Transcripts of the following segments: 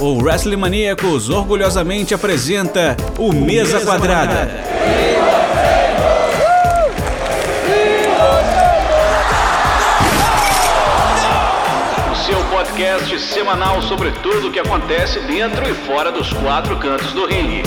o Wrestling Maníacos orgulhosamente apresenta o Mesa Quadrada. O seu podcast semanal sobre tudo o que acontece dentro e fora dos quatro cantos do ringue.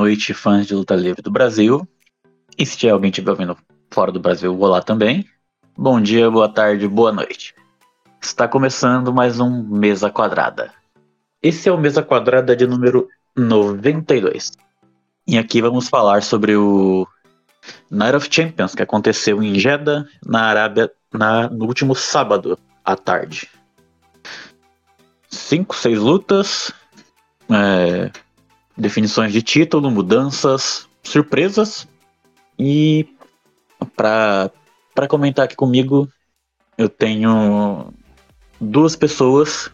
Noite, fãs de luta livre do Brasil. E se tiver alguém estiver ouvindo fora do Brasil, olá também. Bom dia, boa tarde, boa noite. Está começando mais um Mesa Quadrada. Esse é o Mesa Quadrada de número 92. E aqui vamos falar sobre o Night of Champions, que aconteceu em Jeddah, na Arábia, na, no último sábado à tarde. Cinco, seis lutas, é, definições de título, mudanças, surpresas. E para comentar aqui comigo, eu tenho duas pessoas.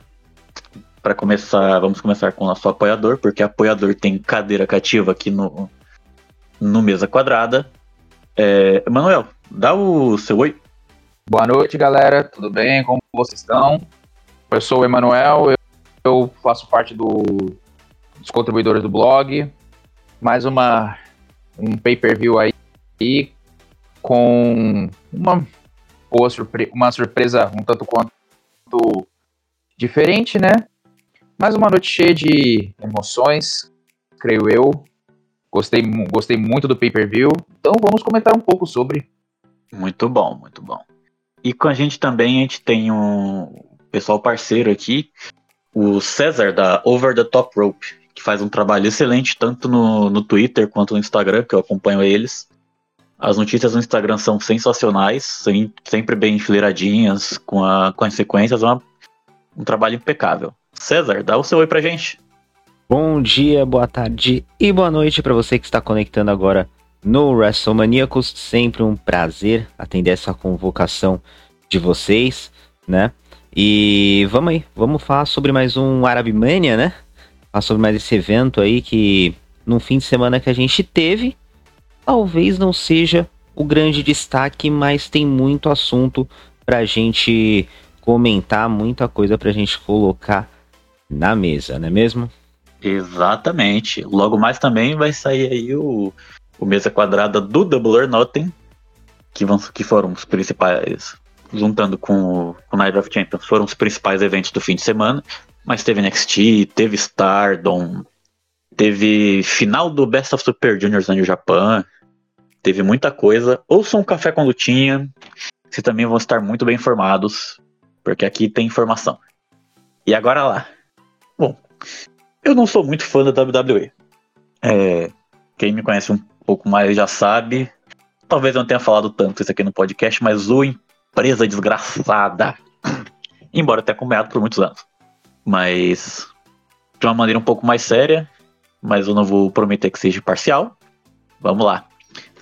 Para começar, vamos começar com o nosso apoiador, porque apoiador tem cadeira cativa aqui no, no Mesa Quadrada. É, Manuel, dá o seu oi. Boa noite, galera. Tudo bem? Como vocês estão? Eu sou o Emanuel, eu, eu faço parte do os contribuidores do blog. Mais uma um pay-per-view aí com uma boa surpre uma surpresa um tanto quanto diferente, né? Mais uma noite cheia de emoções, creio eu. Gostei, gostei muito do pay-per-view. Então vamos comentar um pouco sobre. Muito bom, muito bom. E com a gente também a gente tem um pessoal parceiro aqui, o César da Over the Top Rope que faz um trabalho excelente tanto no, no Twitter quanto no Instagram, que eu acompanho eles. As notícias no Instagram são sensacionais, sem, sempre bem enfileiradinhas, com, a, com as sequências, é uma, um trabalho impecável. César, dá o seu oi pra gente. Bom dia, boa tarde e boa noite para você que está conectando agora no WrestleManiacos. Sempre um prazer atender essa convocação de vocês, né? E vamos aí, vamos falar sobre mais um Arabmania, né? Falar sobre mais esse evento aí que no fim de semana que a gente teve, talvez não seja o grande destaque, mas tem muito assunto pra gente comentar, muita coisa pra gente colocar na mesa, não é mesmo? Exatamente. Logo mais também vai sair aí o, o mesa quadrada do Double or Nothing, que, vão, que foram os principais, juntando com o, com o Night of Champions, foram os principais eventos do fim de semana. Mas teve NXT, teve Stardom, teve final do Best of Super Juniors no Japão, teve muita coisa. Ouçam um Café com Lutinha, vocês também vão estar muito bem informados, porque aqui tem informação. E agora lá. Bom, eu não sou muito fã da WWE. É, quem me conhece um pouco mais já sabe. Talvez eu não tenha falado tanto isso aqui no podcast, mas o empresa desgraçada. Embora eu tenha acompanhado por muitos anos mas de uma maneira um pouco mais séria, mas eu não vou prometer que seja parcial. Vamos lá.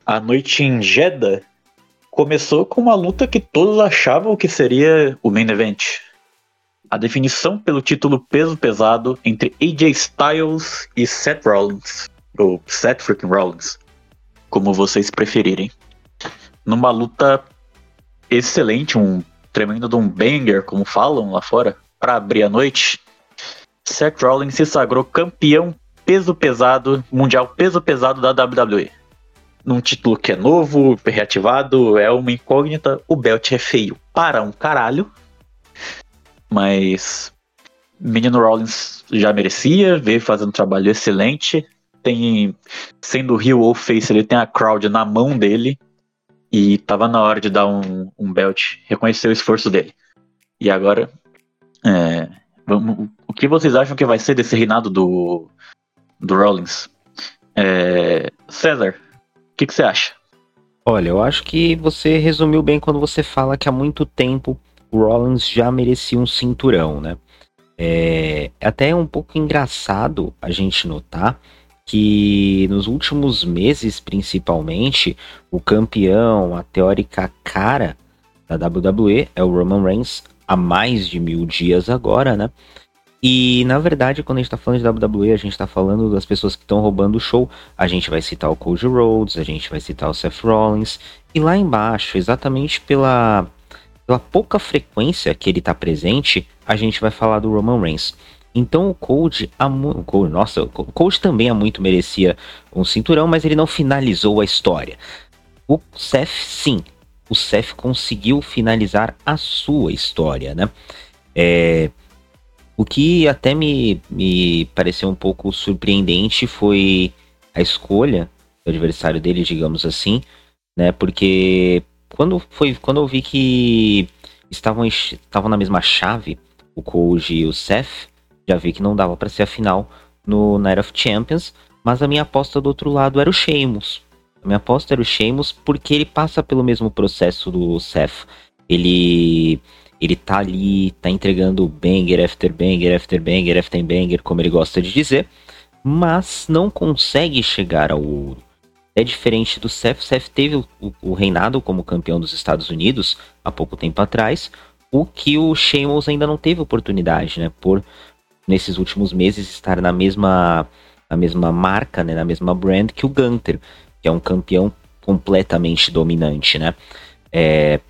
A noite em Jeddah começou com uma luta que todos achavam que seria o main event. A definição pelo título peso pesado entre AJ Styles e Seth Rollins, ou Seth freaking Rollins, como vocês preferirem. Numa luta excelente, um tremendo de um banger, como falam lá fora para abrir a noite, Seth Rollins se sagrou campeão peso pesado, mundial peso pesado da WWE. Num título que é novo, reativado, é uma incógnita, o belt é feio para um caralho. Mas Menino Rollins já merecia, veio fazendo um trabalho excelente. Tem, sendo heel ou face, ele tem a crowd na mão dele. E tava na hora de dar um, um belt, reconhecer o esforço dele. E agora é, vamos, o que vocês acham que vai ser desse reinado do, do Rollins? É, César, o que, que você acha? Olha, eu acho que você resumiu bem quando você fala que há muito tempo o Rollins já merecia um cinturão, né? É, é até um pouco engraçado a gente notar que nos últimos meses, principalmente, o campeão, a teórica cara da WWE é o Roman Reigns há mais de mil dias agora, né? E na verdade, quando a gente tá falando de WWE, a gente tá falando das pessoas que estão roubando o show. A gente vai citar o Cody Rhodes, a gente vai citar o Seth Rollins. E lá embaixo, exatamente pela, pela pouca frequência que ele tá presente, a gente vai falar do Roman Reigns. Então o Cody, o nossa, o Cody também há muito merecia um cinturão, mas ele não finalizou a história. O Seth, sim, o Seth conseguiu finalizar a sua história, né? É, o que até me, me pareceu um pouco surpreendente foi a escolha do adversário dele, digamos assim, né? Porque quando foi quando eu vi que estavam estavam na mesma chave, o Koji e o Seth, já vi que não dava para ser a final no Night of Champions, mas a minha aposta do outro lado era o Sheamus. Minha aposta era o Sheamus porque ele passa pelo mesmo processo do Seth. Ele ele tá ali, tá entregando banger after banger after banger after banger, como ele gosta de dizer, mas não consegue chegar ao ouro. É diferente do Seth. Seth teve o, o, reinado como campeão dos Estados Unidos há pouco tempo atrás, o que o Sheamus ainda não teve oportunidade, né? Por nesses últimos meses estar na mesma, na mesma marca, né? Na mesma brand que o Gunter, que é um campeão completamente dominante, né? É,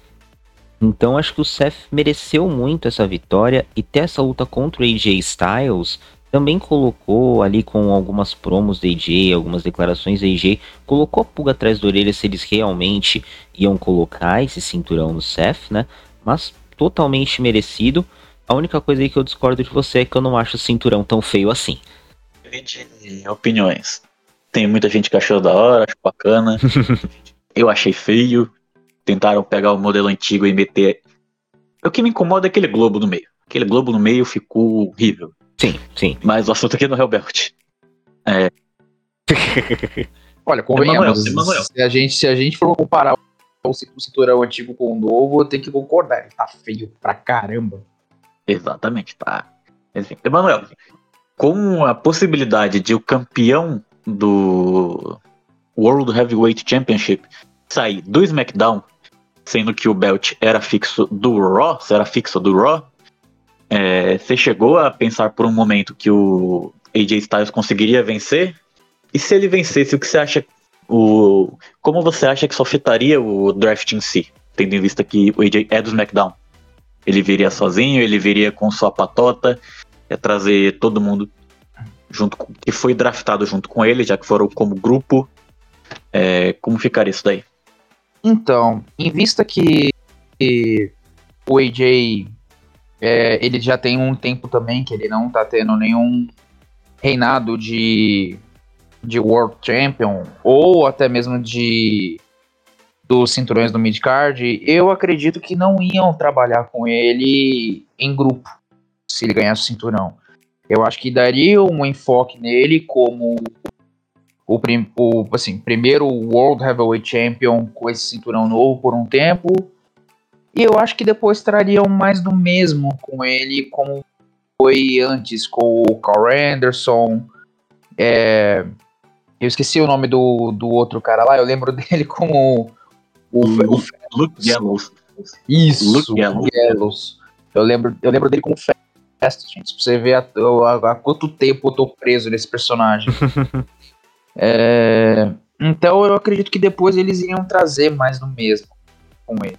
então acho que o Seth mereceu muito essa vitória e ter essa luta contra o AJ Styles também colocou ali com algumas promos da AJ, algumas declarações da AJ, colocou a pulga atrás da orelha se eles realmente iam colocar esse cinturão no Seth, né? Mas totalmente merecido. A única coisa aí que eu discordo de você é que eu não acho o cinturão tão feio assim. De opiniões. Tem muita gente que achou da hora, acho bacana. eu achei feio tentaram pegar o modelo antigo e meter. O que me incomoda é aquele globo no meio. Aquele globo no meio ficou horrível. Sim, sim. Mas o assunto aqui é no Hellbelt. É. Olha, convenhamos, Emanuel, Se, a gente, se a gente for comparar o cinturão antigo com o novo, eu tenho que concordar. Ele tá feio pra caramba. Exatamente, tá. Enfim, Emanuel, com a possibilidade de o campeão do World Heavyweight Championship sair do SmackDown sendo que o belt era fixo do Raw, era fixo do Raw, é, você chegou a pensar por um momento que o AJ Styles conseguiria vencer? E se ele vencesse, o que você acha? O, como você acha que isso afetaria o draft em si, tendo em vista que o AJ é do SmackDown? Ele viria sozinho, ele viria com sua patota, é trazer todo mundo junto com, que foi draftado junto com ele, já que foram como grupo. É, como ficaria isso daí? Então, em vista que, que o AJ é, ele já tem um tempo também que ele não tá tendo nenhum reinado de, de World Champion ou até mesmo de dos cinturões do midcard, eu acredito que não iam trabalhar com ele em grupo se ele ganhasse o cinturão. Eu acho que daria um enfoque nele como o, prim, o assim, primeiro World Heavyweight Champion com esse cinturão novo por um tempo. E eu acho que depois trariam mais do mesmo com ele, como foi antes com o Carl Anderson. É, eu esqueci o nome do, do outro cara lá, eu lembro dele como o, o, o Luke Gallows. Isso, Luke Gallows. Eu lembro, eu lembro dele como Gente. Pra você ver há quanto tempo eu tô preso nesse personagem. É, então eu acredito que depois eles iriam trazer mais do mesmo com ele.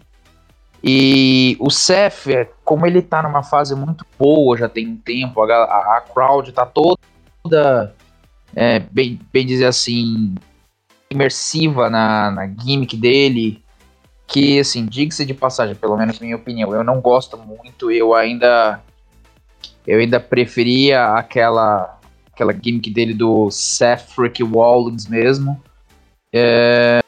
E o Seth, é, como ele tá numa fase muito boa, já tem um tempo, a, a, a crowd tá toda, é, bem, bem dizer assim, imersiva na, na gimmick dele. Que, assim, diga-se de passagem, pelo menos minha opinião, eu não gosto muito, eu ainda. Eu ainda preferia aquela aquela gimmick dele do Seth Rick Rollins mesmo. É,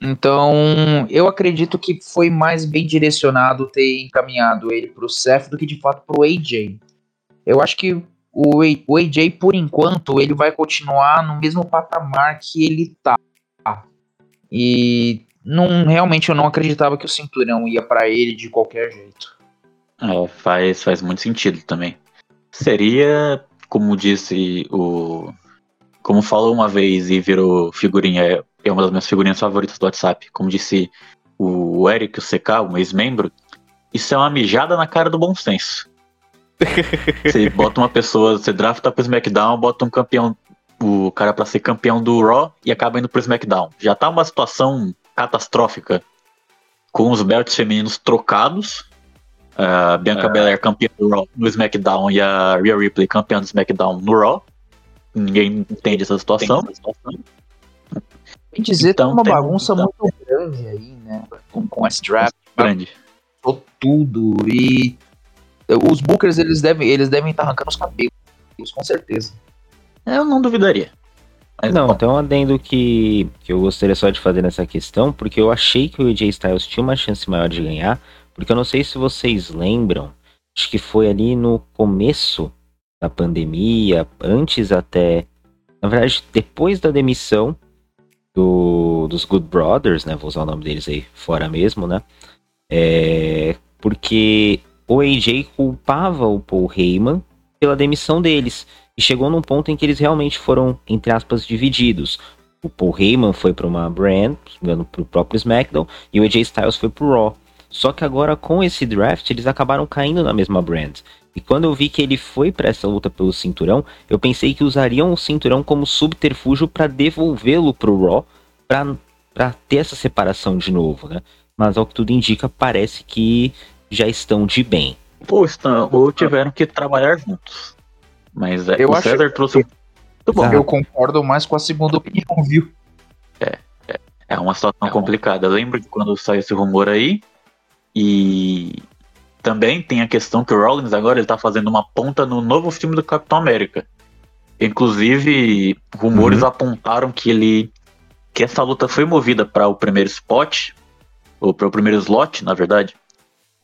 então, eu acredito que foi mais bem direcionado ter encaminhado ele pro Seth do que de fato pro AJ. Eu acho que o, o AJ, por enquanto, ele vai continuar no mesmo patamar que ele tá. E não, realmente eu não acreditava que o cinturão ia para ele de qualquer jeito. É, faz, faz muito sentido também. seria, como disse o. Como falou uma vez e virou figurinha, é uma das minhas figurinhas favoritas do WhatsApp. Como disse o Eric, o CK, um ex-membro, isso é uma mijada na cara do bom senso. você bota uma pessoa, você drafta pro SmackDown, bota um campeão, o cara pra ser campeão do Raw e acaba indo pro SmackDown. Já tá uma situação catastrófica com os belts femininos trocados. A Bianca É. Belair campeã do Raw no SmackDown e a Rhea Ripley campeã do SmackDown no Raw. Ninguém entende essa situação. Bem dizer, Então, tem uma tem- bagunça muito grande aí, né? Com, com esse draft. Grande. Tudo. E os bookers, eles devem eles devem estar arrancando os cabelos, com certeza. Eu não duvidaria. Mas, Não, tem um adendo que, que eu gostaria só de fazer nessa questão, porque eu achei que o AJ Styles tinha uma chance maior de ganhar, porque eu não sei se vocês lembram, acho que foi ali no começo da pandemia, antes até, na verdade, depois da demissão do, dos Good Brothers, né, vou usar o nome deles aí fora mesmo, né, é, porque o AJ culpava o Paul Heyman pela demissão deles, e chegou num ponto em que eles realmente foram, entre aspas, divididos. O Paul Heyman foi para uma brand, para o próprio SmackDown, e o AJ Styles foi pro Raw. Só que agora com esse draft eles acabaram caindo na mesma brand. E quando eu vi que ele foi para essa luta pelo cinturão, eu pensei que usariam o cinturão como subterfúgio para devolvê-lo pro Raw, para ter essa separação de novo, né? Mas ao que tudo indica, parece que já estão de bem. Ou, estão, ou tiveram que trabalhar juntos. Mas é, Eu o acho César trouxe um. Muito bom. Eu concordo mais com a segunda opinião, viu? É uma situação complicada. Eu lembro de quando saiu esse rumor aí. E também tem a questão que o Rollins agora ele tá fazendo uma ponta no novo filme do Capitão América. Inclusive, rumores Uhum. apontaram que ele. que essa luta foi movida para o primeiro spot, ou para o primeiro slot, na verdade,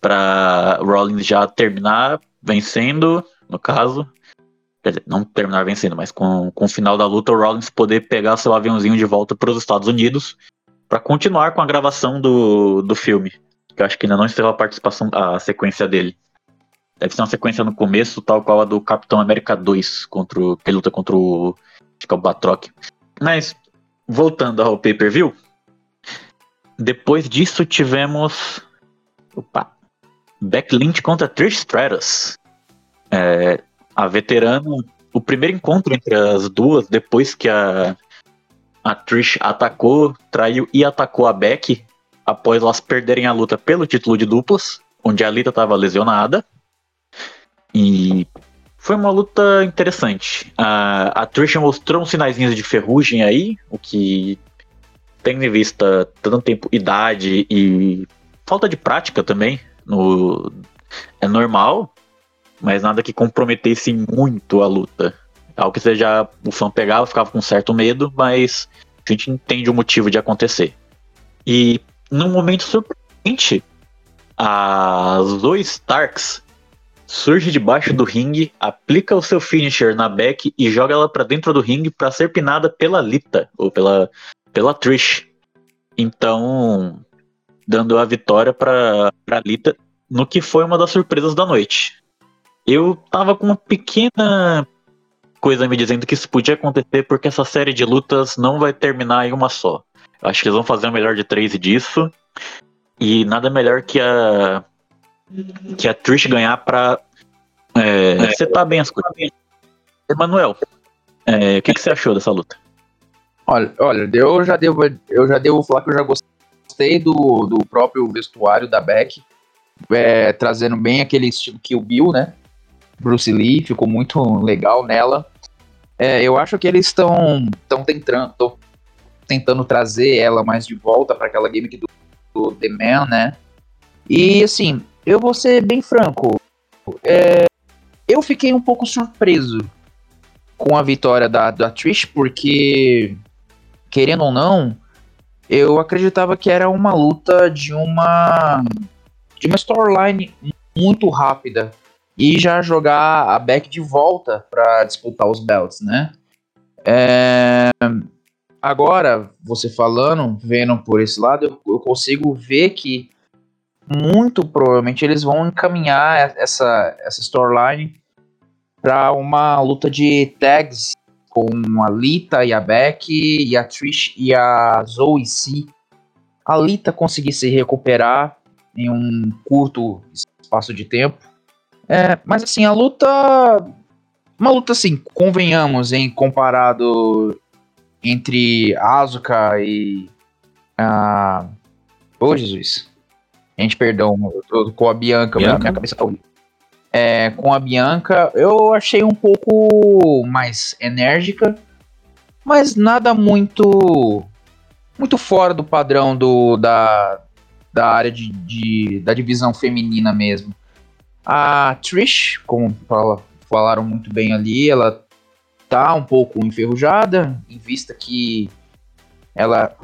para Rollins já terminar vencendo, no caso. Quer dizer, não terminar vencendo, mas com, com o final da luta, o Rollins poder pegar seu aviãozinho de volta para os Estados Unidos para continuar com a gravação do, do filme. Que eu acho que ainda não encerrou a participação, a sequência dele. Deve ser uma sequência no começo, tal qual a do Capitão América 2, contra o, que luta contra o, acho que é o Batroc. Mas, voltando ao pay-per-view, depois disso tivemos. Opa! Beck Lynch contra Trish Stratus. É, a veterana. O primeiro encontro entre as duas, depois que a, a Trish atacou, traiu e atacou a Beck, após elas perderem a luta pelo título de duplas, onde a Lita estava lesionada. E foi uma luta interessante. A, a Trish mostrou uns sinaizinhos de ferrugem aí, o que tendo em vista tanto tempo, idade e falta de prática também, no, é normal, mas nada que comprometesse muito a luta. Algo que já, o fã pegava, ficava com certo medo, mas a gente entende o motivo de acontecer. E num momento surpreendente, a Zoe Starks surge debaixo do ringue, aplica o seu finisher na Beck e joga ela pra dentro do ringue para ser pinada pela Lita, ou pela, pela Trish. Então, dando a vitória pra Lita no que foi uma das surpresas da noite. Eu tava com uma pequena coisa me dizendo que isso podia acontecer porque essa série de lutas não vai terminar em uma só. Acho que eles vão fazer o melhor de três disso. E nada melhor que a que a Trish ganhar pra é, setar bem as coisas. Emanuel, é, o que, que você achou dessa luta? Olha, olha, eu já devo, eu já devo falar que eu já gostei do, do próprio vestuário da Beck, é, trazendo bem aquele estilo Kill Bill, né? Bruce Lee, ficou muito legal nela. É, eu acho que eles estão estão tentando, tão tentando trazer ela mais de volta para aquela gimmick do, do The Man, né? E assim, eu vou ser bem franco, é, eu fiquei um pouco surpreso com a vitória da, da Trish, porque querendo ou não, eu acreditava que era uma luta de uma de uma storyline muito rápida e já jogar a Beck de volta para disputar os belts, né? É, Agora, você falando, vendo por esse lado, eu, eu consigo ver que muito provavelmente eles vão encaminhar essa, essa storyline para uma luta de tags com a Lita e a Beck e a Trish e a Zoe C. A Lita conseguir se recuperar em um curto espaço de tempo. É, mas assim, a luta. Uma luta assim, convenhamos, em comparado entre Asuka e. A. Ô, Jesus. Gente, perdão, eu tô com a Bianca, Bianca? minha cabeça tá é, com a Bianca, eu achei um pouco mais enérgica, mas nada muito muito fora do padrão do, da, da área de, de da divisão feminina mesmo. A Trish, como fala, falaram muito bem ali, ela tá um pouco enferrujada, em vista que ela.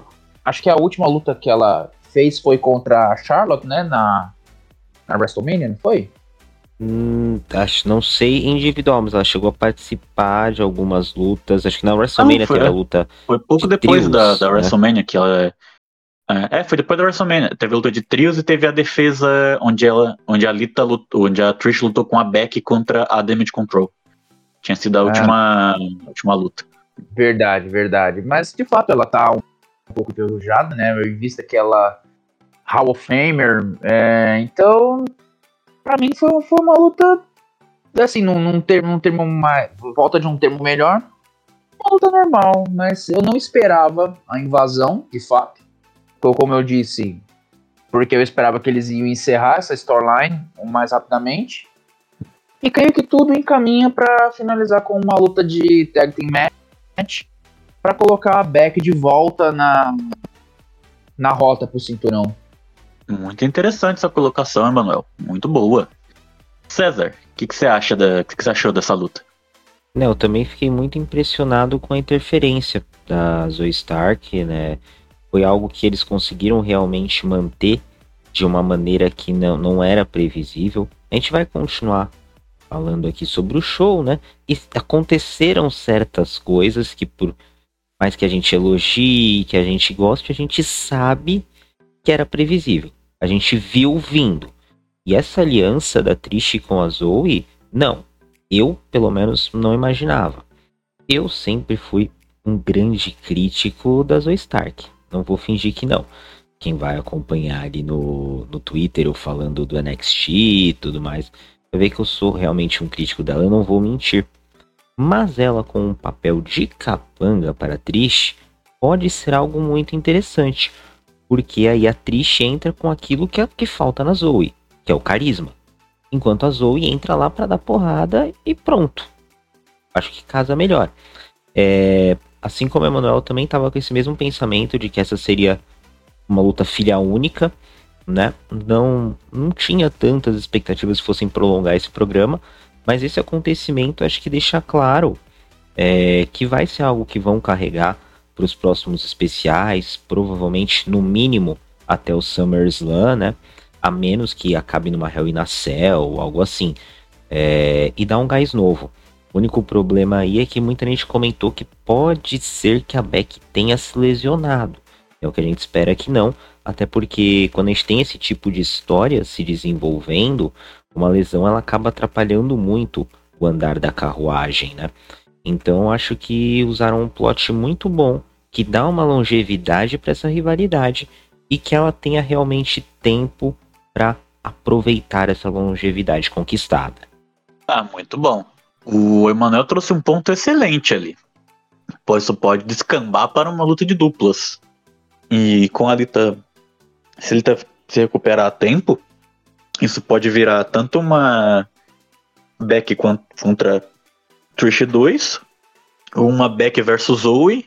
Acho que a última luta que ela fez foi contra a Charlotte, né? Na, na WrestleMania, não foi? Hum, acho, não sei individual, mas ela chegou a participar de algumas lutas. Acho que na WrestleMania foi, teve a luta. Foi pouco de depois trios, da, da né? WrestleMania que ela. É, é, foi depois da WrestleMania. Teve a luta de trios e teve a defesa onde ela, onde a Lita lutou, onde a Trish lutou com a Beck contra a Damage Control. Tinha sido a ah. última, última luta. Verdade, verdade. Mas de fato ela tá um, um pouco enferrujada, né? Em vista que ela Hall of Famer. É, então para mim foi, foi uma luta, assim, num, num, termo, num termo mais. Volta de um termo melhor. Uma luta normal, mas eu não esperava a invasão, de fato. Como eu disse, porque eu esperava que eles iam encerrar essa storyline o mais rapidamente. E creio que tudo encaminha para finalizar com uma luta de tag team match para colocar a Beck de volta na na rota pro cinturão. Muito interessante essa colocação, Emanuel. Muito boa. César, o que, que, você acha da. que, que você achou dessa luta? Não, eu também fiquei muito impressionado com a interferência da Zoe Stark, né? Foi algo que eles conseguiram realmente manter de uma maneira que não, não era previsível. A gente vai continuar falando aqui sobre o show, né? E aconteceram certas coisas que por mais que a gente elogie, que a gente goste, a gente sabe que era previsível. A gente viu vindo. E essa aliança da Trish com a Zoe, não. Eu, pelo menos, não imaginava. Eu sempre fui um grande crítico da Zoe Stark. Não vou fingir que não. Quem vai acompanhar ali no, no Twitter eu falando do NXT e tudo mais, vai ver que eu sou realmente um crítico dela, eu não vou mentir. Mas ela com um papel de capanga para Trish pode ser algo muito interessante porque aí a Trish entra com aquilo que, é, que falta na Zoe, que é o carisma. Enquanto a Zoe entra lá para dar porrada e pronto. Acho que casa melhor. É, assim como o Emanuel também estava com esse mesmo pensamento de que essa seria uma luta filha única, né? Não, não tinha tantas expectativas se fossem prolongar esse programa, mas esse acontecimento acho que deixa claro é, que vai ser algo que vão carregar para os próximos especiais, provavelmente no mínimo até o SummerSlam, né? A menos que acabe numa Hell in a Cell ou algo assim. É, e dá um gás novo. O único problema aí é que muita gente comentou que pode ser que a Beck tenha se lesionado. É o que a gente espera que não, até porque quando a gente tem esse tipo de história se desenvolvendo, uma lesão ela acaba atrapalhando muito o andar da carruagem, né? Então acho que usaram um plot muito bom que dá uma longevidade para essa rivalidade e que ela tenha realmente tempo para aproveitar essa longevidade conquistada. Ah, muito bom. O Emanuel trouxe um ponto excelente ali. Pois isso pode descambar para uma luta de duplas. E com a Lita, se ele se recuperar a tempo, isso pode virar tanto uma Beck contra Trish 2, uma Beck versus Zoe,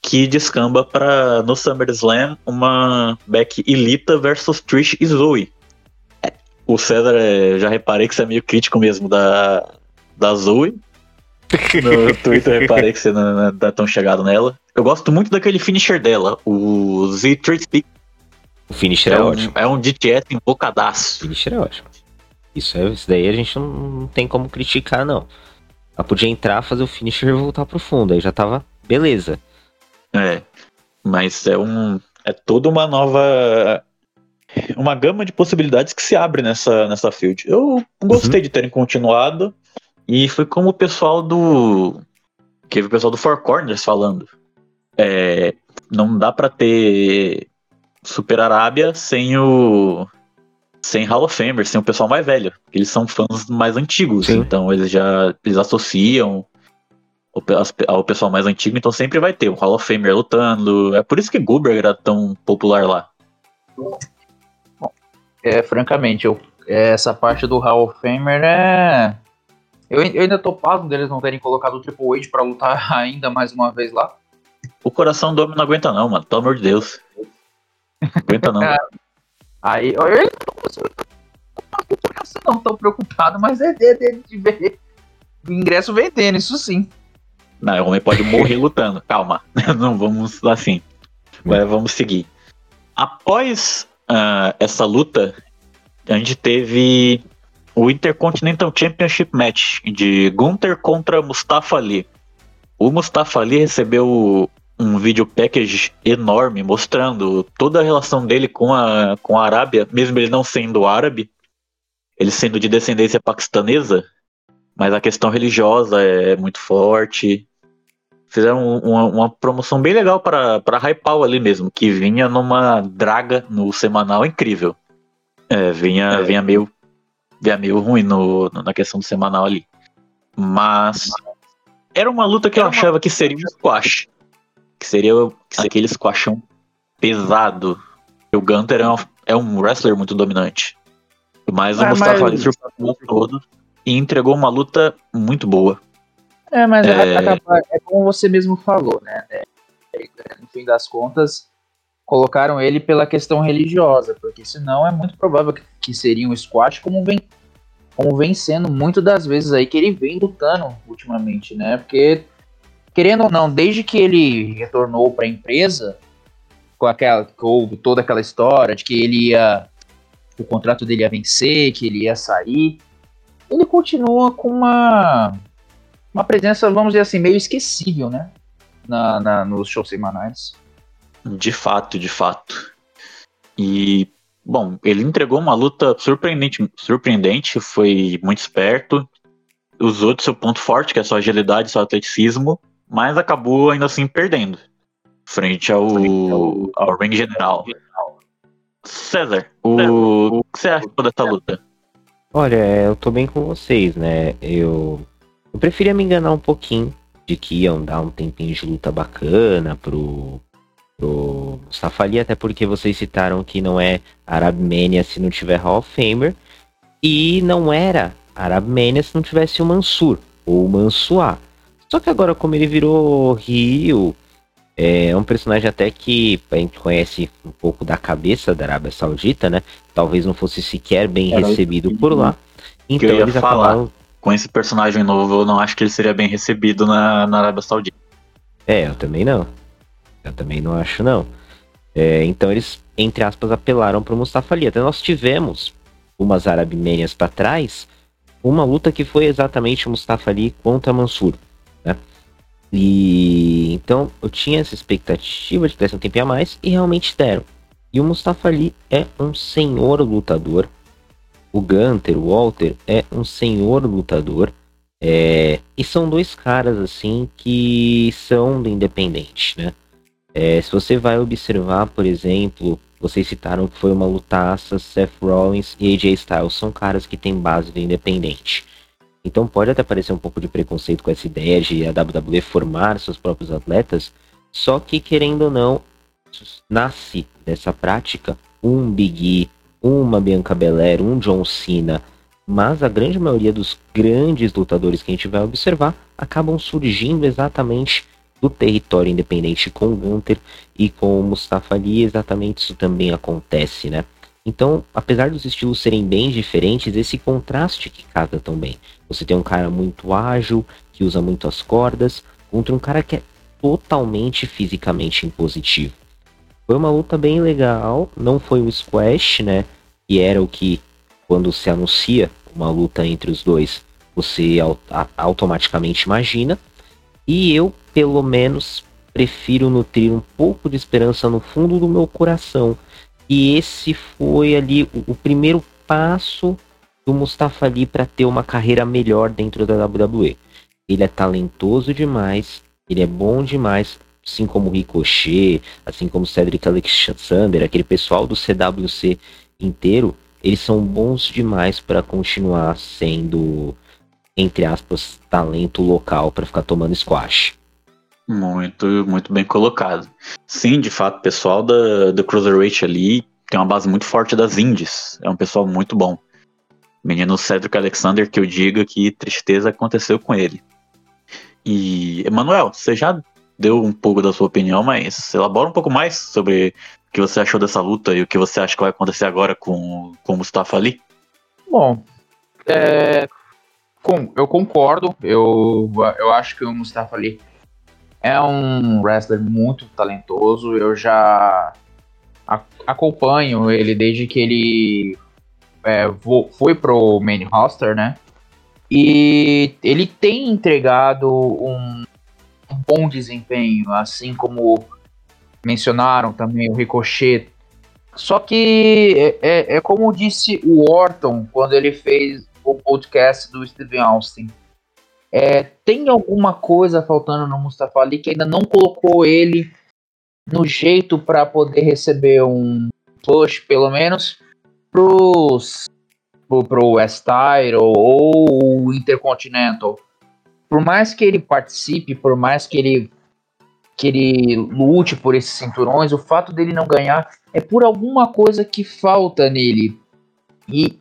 que descamba para no SummerSlam uma Beck Ilita versus Trish e Zoe. O César, é, já reparei que você é meio crítico mesmo da, da Zoe. No Twitter eu reparei que você não, não tá tão chegado nela. Eu gosto muito daquele finisher dela, o Z3 Speak. O finisher é, é ótimo. é um DTS invocadaço. O finisher é ótimo. Isso, é, isso daí a gente não, não tem como criticar, não. Ela podia entrar, fazer o finisher e voltar pro fundo. Aí já tava beleza. É. Mas é um. É toda uma nova. Uma gama de possibilidades que se abre nessa, nessa field. Eu gostei uhum. de terem continuado. E foi como o pessoal do. Que o pessoal do Four Corners falando. É, não dá pra ter Super Arábia sem o. Sem Hall of Famer, sem o pessoal mais velho. Eles são fãs mais antigos, Sim. então eles já eles associam o ao pessoal mais antigo, então sempre vai ter um Hall of Famer lutando. É por isso que Goldberg era tão popular lá. É, francamente, eu, essa parte do Hall of Famer é. Eu, eu ainda tô pasmo deles não terem colocado o Triple H pra lutar ainda mais uma vez lá. O coração do homem não aguenta não, mano. Pelo amor de Deus. Não aguenta não. Aí eu, eu não tô preocupado, mas é de, de, de ver o ingresso vendendo, isso sim. Não, o homem pode morrer lutando. Calma. Não vamos assim. Mas vamos seguir. Após ah, essa luta, a gente teve o Intercontinental Championship Match de Gunther contra Mustafa Ali. O Mustafa Ali recebeu um vídeo package enorme mostrando toda a relação dele com a, com a Arábia, mesmo ele não sendo árabe, ele sendo de descendência paquistanesa, mas a questão religiosa é muito forte. Fizeram uma, uma promoção bem legal para para hypar ali mesmo, que vinha numa draga no semanal incrível. É, vinha, É. vinha meio vinha meio ruim no, na questão do semanal ali. Mas era uma luta que eu achava que seria um squash. Que seria aquele squashão pesado. O Gunter é um, é um wrestler muito dominante. Mas o Ah, Mustafa mas- Ali surpreendeu todo e entregou uma luta muito boa. É, mas É. acaba- é como você mesmo falou, né? É, é, no fim das contas, colocaram ele pela questão religiosa, porque senão é muito provável que, que seria um squash como vem, como vem sendo muito das vezes aí que ele vem lutando ultimamente, né? Porque, querendo ou não, desde que ele retornou para a empresa, com aquela, com toda aquela história de que ele ia, o contrato dele ia vencer, que ele ia sair, ele continua com uma uma presença, vamos dizer assim, meio esquecível, né? Na, na- nos shows semanais. De fato, de fato. E, bom, ele entregou uma luta surpreendente, surpreendente foi muito esperto, usou de seu ponto forte, que é sua agilidade, seu atleticismo, mas acabou ainda assim perdendo. Frente ao, ao ring general. César, o, o que você achou dessa luta? Olha, eu tô bem com vocês, né? Eu, eu preferia me enganar um pouquinho de que iam dar um tempinho de luta bacana pro, pro Mustafa Ali, até porque vocês citaram que não é Arab Mania se não tiver Hall of Famer, e não era Arab Mania se não tivesse o Mansur, ou o Mansuá. Só que agora, como ele virou Rio, é um personagem até que a gente conhece um pouco da cabeça da Arábia Saudita, né? Talvez não fosse sequer bem Era recebido isso por lá. Então eu ia eles falar. acabaram. Com esse personagem novo, eu não acho que ele seria bem recebido na, na Arábia Saudita. É, eu também não. Eu também não acho, não. É, então eles, entre aspas, apelaram pro Mustafa Ali. Até nós tivemos umas Arabimênias para trás, uma luta que foi exatamente o Mustafa Ali contra Mansur? E então eu tinha essa expectativa de que desse um tempinho a mais e realmente deram. E o Mustafa Ali é um senhor lutador. O Gunter, o Walter, é um senhor lutador. É, e são dois caras assim que são do independente, né? É, se você vai observar, por exemplo, vocês citaram que foi uma lutaça, Seth Rollins e AJ Styles são caras que têm base do independente. Então pode até parecer um pouco de preconceito com essa ideia de a WWE formar seus próprios atletas, só que querendo ou não, nasce dessa prática um Big E, uma Bianca Belair, um John Cena, mas a grande maioria dos grandes lutadores que a gente vai observar acabam surgindo exatamente do território independente com o Gunter e com Mustafa Ali, exatamente isso também acontece, né? Então, apesar dos estilos serem bem diferentes, esse contraste que casa tão bem. Você tem um cara muito ágil, que usa muito as cordas, contra um cara que é totalmente fisicamente impositivo. Foi uma luta bem legal, não foi um squash, né? Que era o que, quando se anuncia uma luta entre os dois, você automaticamente imagina. E eu, pelo menos, prefiro nutrir um pouco de esperança no fundo do meu coração. E esse foi ali o, o primeiro passo do Mustafa Ali para ter uma carreira melhor dentro da WWE. Ele é talentoso demais, ele é bom demais, assim como Ricochet, assim como Cedric Alexander, aquele pessoal do CWC inteiro, eles são bons demais para continuar sendo, entre aspas, talento local para ficar tomando squash. Muito, muito bem colocado. Sim, de fato, o pessoal da, do Cruiserweight ali tem uma base muito forte das indies. É um pessoal muito bom. Menino Cedric Alexander, que eu diga que tristeza aconteceu com ele. E, Emanuel, você já deu um pouco da sua opinião, mas elabora um pouco mais sobre o que você achou dessa luta e o que você acha que vai acontecer agora com, com o Mustafa Ali. Bom, é, com, eu concordo. Eu, eu acho que o Mustafa Ali é um wrestler muito talentoso. Eu já acompanho ele desde que ele é, foi pro main roster, né? E ele tem entregado um bom desempenho, assim como mencionaram também o Ricochet. Só que é, é, é como disse o Orton quando ele fez o podcast do Steven Austin. É, tem alguma coisa faltando no Mustafa Ali que ainda não colocou ele no jeito para poder receber um push, pelo menos, pros, pro, pro West Tire ou, ou Intercontinental. Por mais que ele participe, por mais que ele que ele lute por esses cinturões, o fato dele não ganhar é por alguma coisa que falta nele. E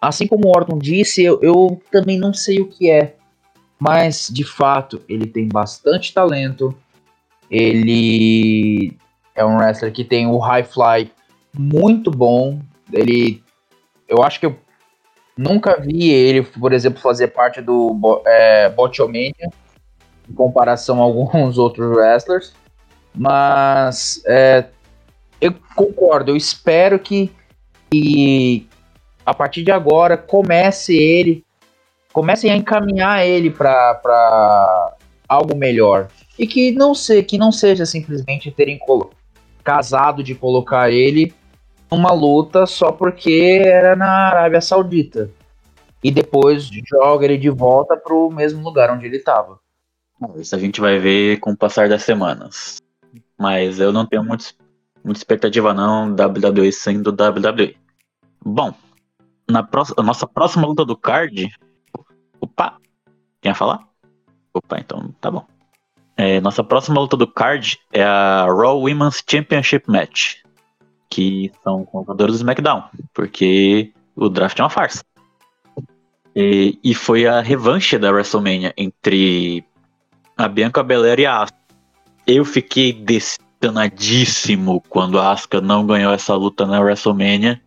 assim como o Orton disse, eu, eu também não sei o que é. Mas de fato, ele tem bastante talento. Ele é um wrestler que tem o high fly muito bom. Ele eu acho que eu nunca vi ele, por exemplo, fazer parte do é, Botchamania em comparação a alguns outros wrestlers. Mas é, eu concordo, eu espero que, que a partir de agora comece ele, comecem a encaminhar ele para algo melhor. E que não, se, que não seja simplesmente terem casado de colocar ele numa luta só porque era na Arábia Saudita. E depois joga ele de volta pro mesmo lugar onde ele estava. Isso a gente vai ver com o passar das semanas. Mas eu não tenho muito, muita expectativa não, WWE sendo WWE. Bom, na nossa próxima luta do card. Opa! Quer falar? Opa, então tá bom. É, nossa próxima luta do card é a Raw Women's Championship Match. Que são compradores do SmackDown. Porque o draft é uma farsa. E, e foi a revanche da WrestleMania entre a Bianca Belair e a Asuka. Eu fiquei decepcionadíssimo quando a Asuka não ganhou essa luta na WrestleMania,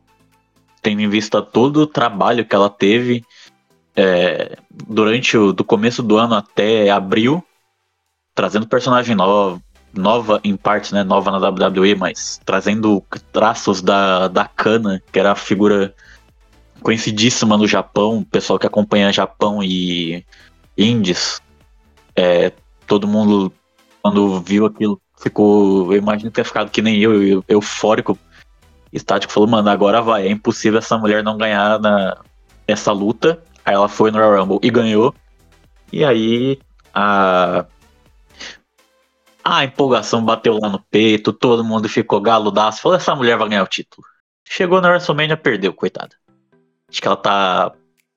tendo em vista todo o trabalho que ela teve é, durante o do começo do ano até abril, trazendo personagem nova, nova em parte, né, nova na WWE, mas trazendo traços da, da Kana, que era a figura conhecidíssima no Japão, pessoal que acompanha Japão e Indies, é, todo mundo, quando viu aquilo, ficou. Eu imagino ter ficado que nem eu, eu eufórico, estático, falou, mano, agora vai, é impossível essa mulher não ganhar na, essa luta. Aí ela foi no Royal Rumble e ganhou. E aí a. A empolgação bateu lá no peito, todo mundo ficou galudaço. Falou: essa mulher vai ganhar o título. Chegou na WrestleMania, perdeu, coitada. Acho que ela tá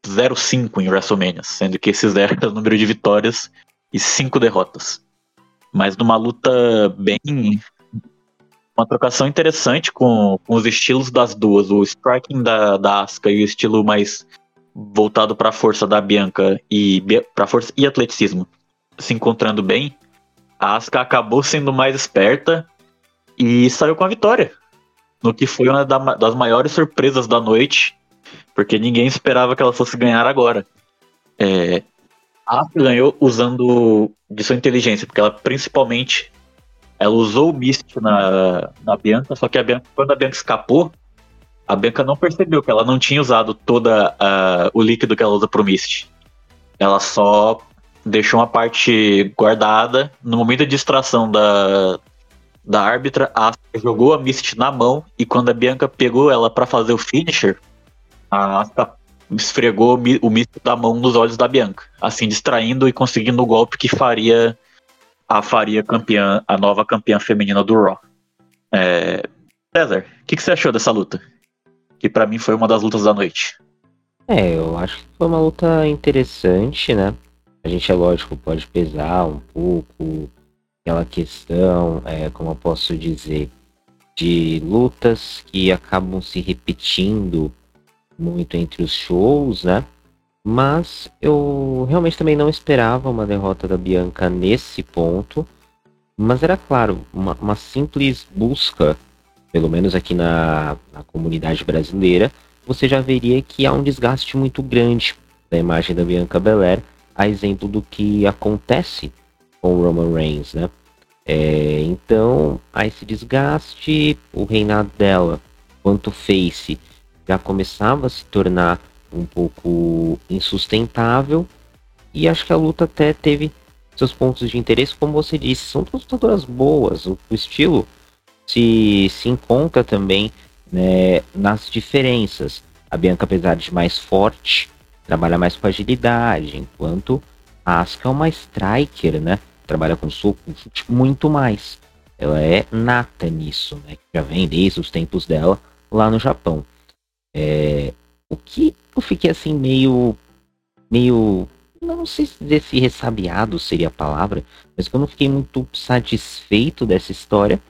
0-5 em WrestleMania, sendo que esses 0 é o número de vitórias e cinco derrotas. Mas numa luta bem. Uma trocação interessante com, com os estilos das duas. O striking da, da Asuka e o estilo mais voltado para a força da Bianca e para força e atleticismo se encontrando bem. A Asuka acabou sendo mais esperta e saiu com a vitória. No que foi uma das maiores surpresas da noite, porque ninguém esperava que ela fosse ganhar agora. É, a ganhou usando de sua inteligência, porque ela principalmente ela usou o Mist na, na Bianca, só que a Bianca, quando a Bianca escapou, a Bianca não percebeu que ela não tinha usado toda o líquido que ela usa pro Mist. Ela só deixou uma parte guardada. No momento de distração da, da árbitra, a jogou a Mist na mão e quando a Bianca pegou ela para fazer o finisher, a Asuka esfregou o misto da mão nos olhos da Bianca, assim distraindo e conseguindo o golpe que faria a faria campeã, a nova campeã feminina do Raw. É... César, o que, que, você achou dessa luta? Que para mim foi uma das lutas da noite. É, eu acho que foi uma luta interessante, né? A gente, é lógico, pode pesar um pouco aquela questão, é, como eu posso dizer, de lutas que acabam se repetindo muito entre os shows, né? Mas eu realmente também não esperava uma derrota da Bianca nesse ponto. Mas era claro, uma, uma simples busca, pelo menos aqui na, na comunidade brasileira, você já veria que há um desgaste muito grande da imagem da Bianca Belair, a exemplo do que acontece com Roman Reigns, né? É, então, há esse desgaste, o reinado dela, quanto face, já começava a se tornar um pouco insustentável. E acho que a luta até teve seus pontos de interesse, como você disse, são duas lutadoras boas. O, o estilo se, se encontra também né, nas diferenças. A Bianca, apesar de mais forte, trabalha mais com agilidade, enquanto a Asuka é uma striker, né? Trabalha com soco, muito mais. Ela é nata nisso, né? Já vem desde os tempos dela lá no Japão. É, o que eu fiquei assim meio. meio. Não sei se ressabiado seria a palavra, mas eu não fiquei muito satisfeito dessa história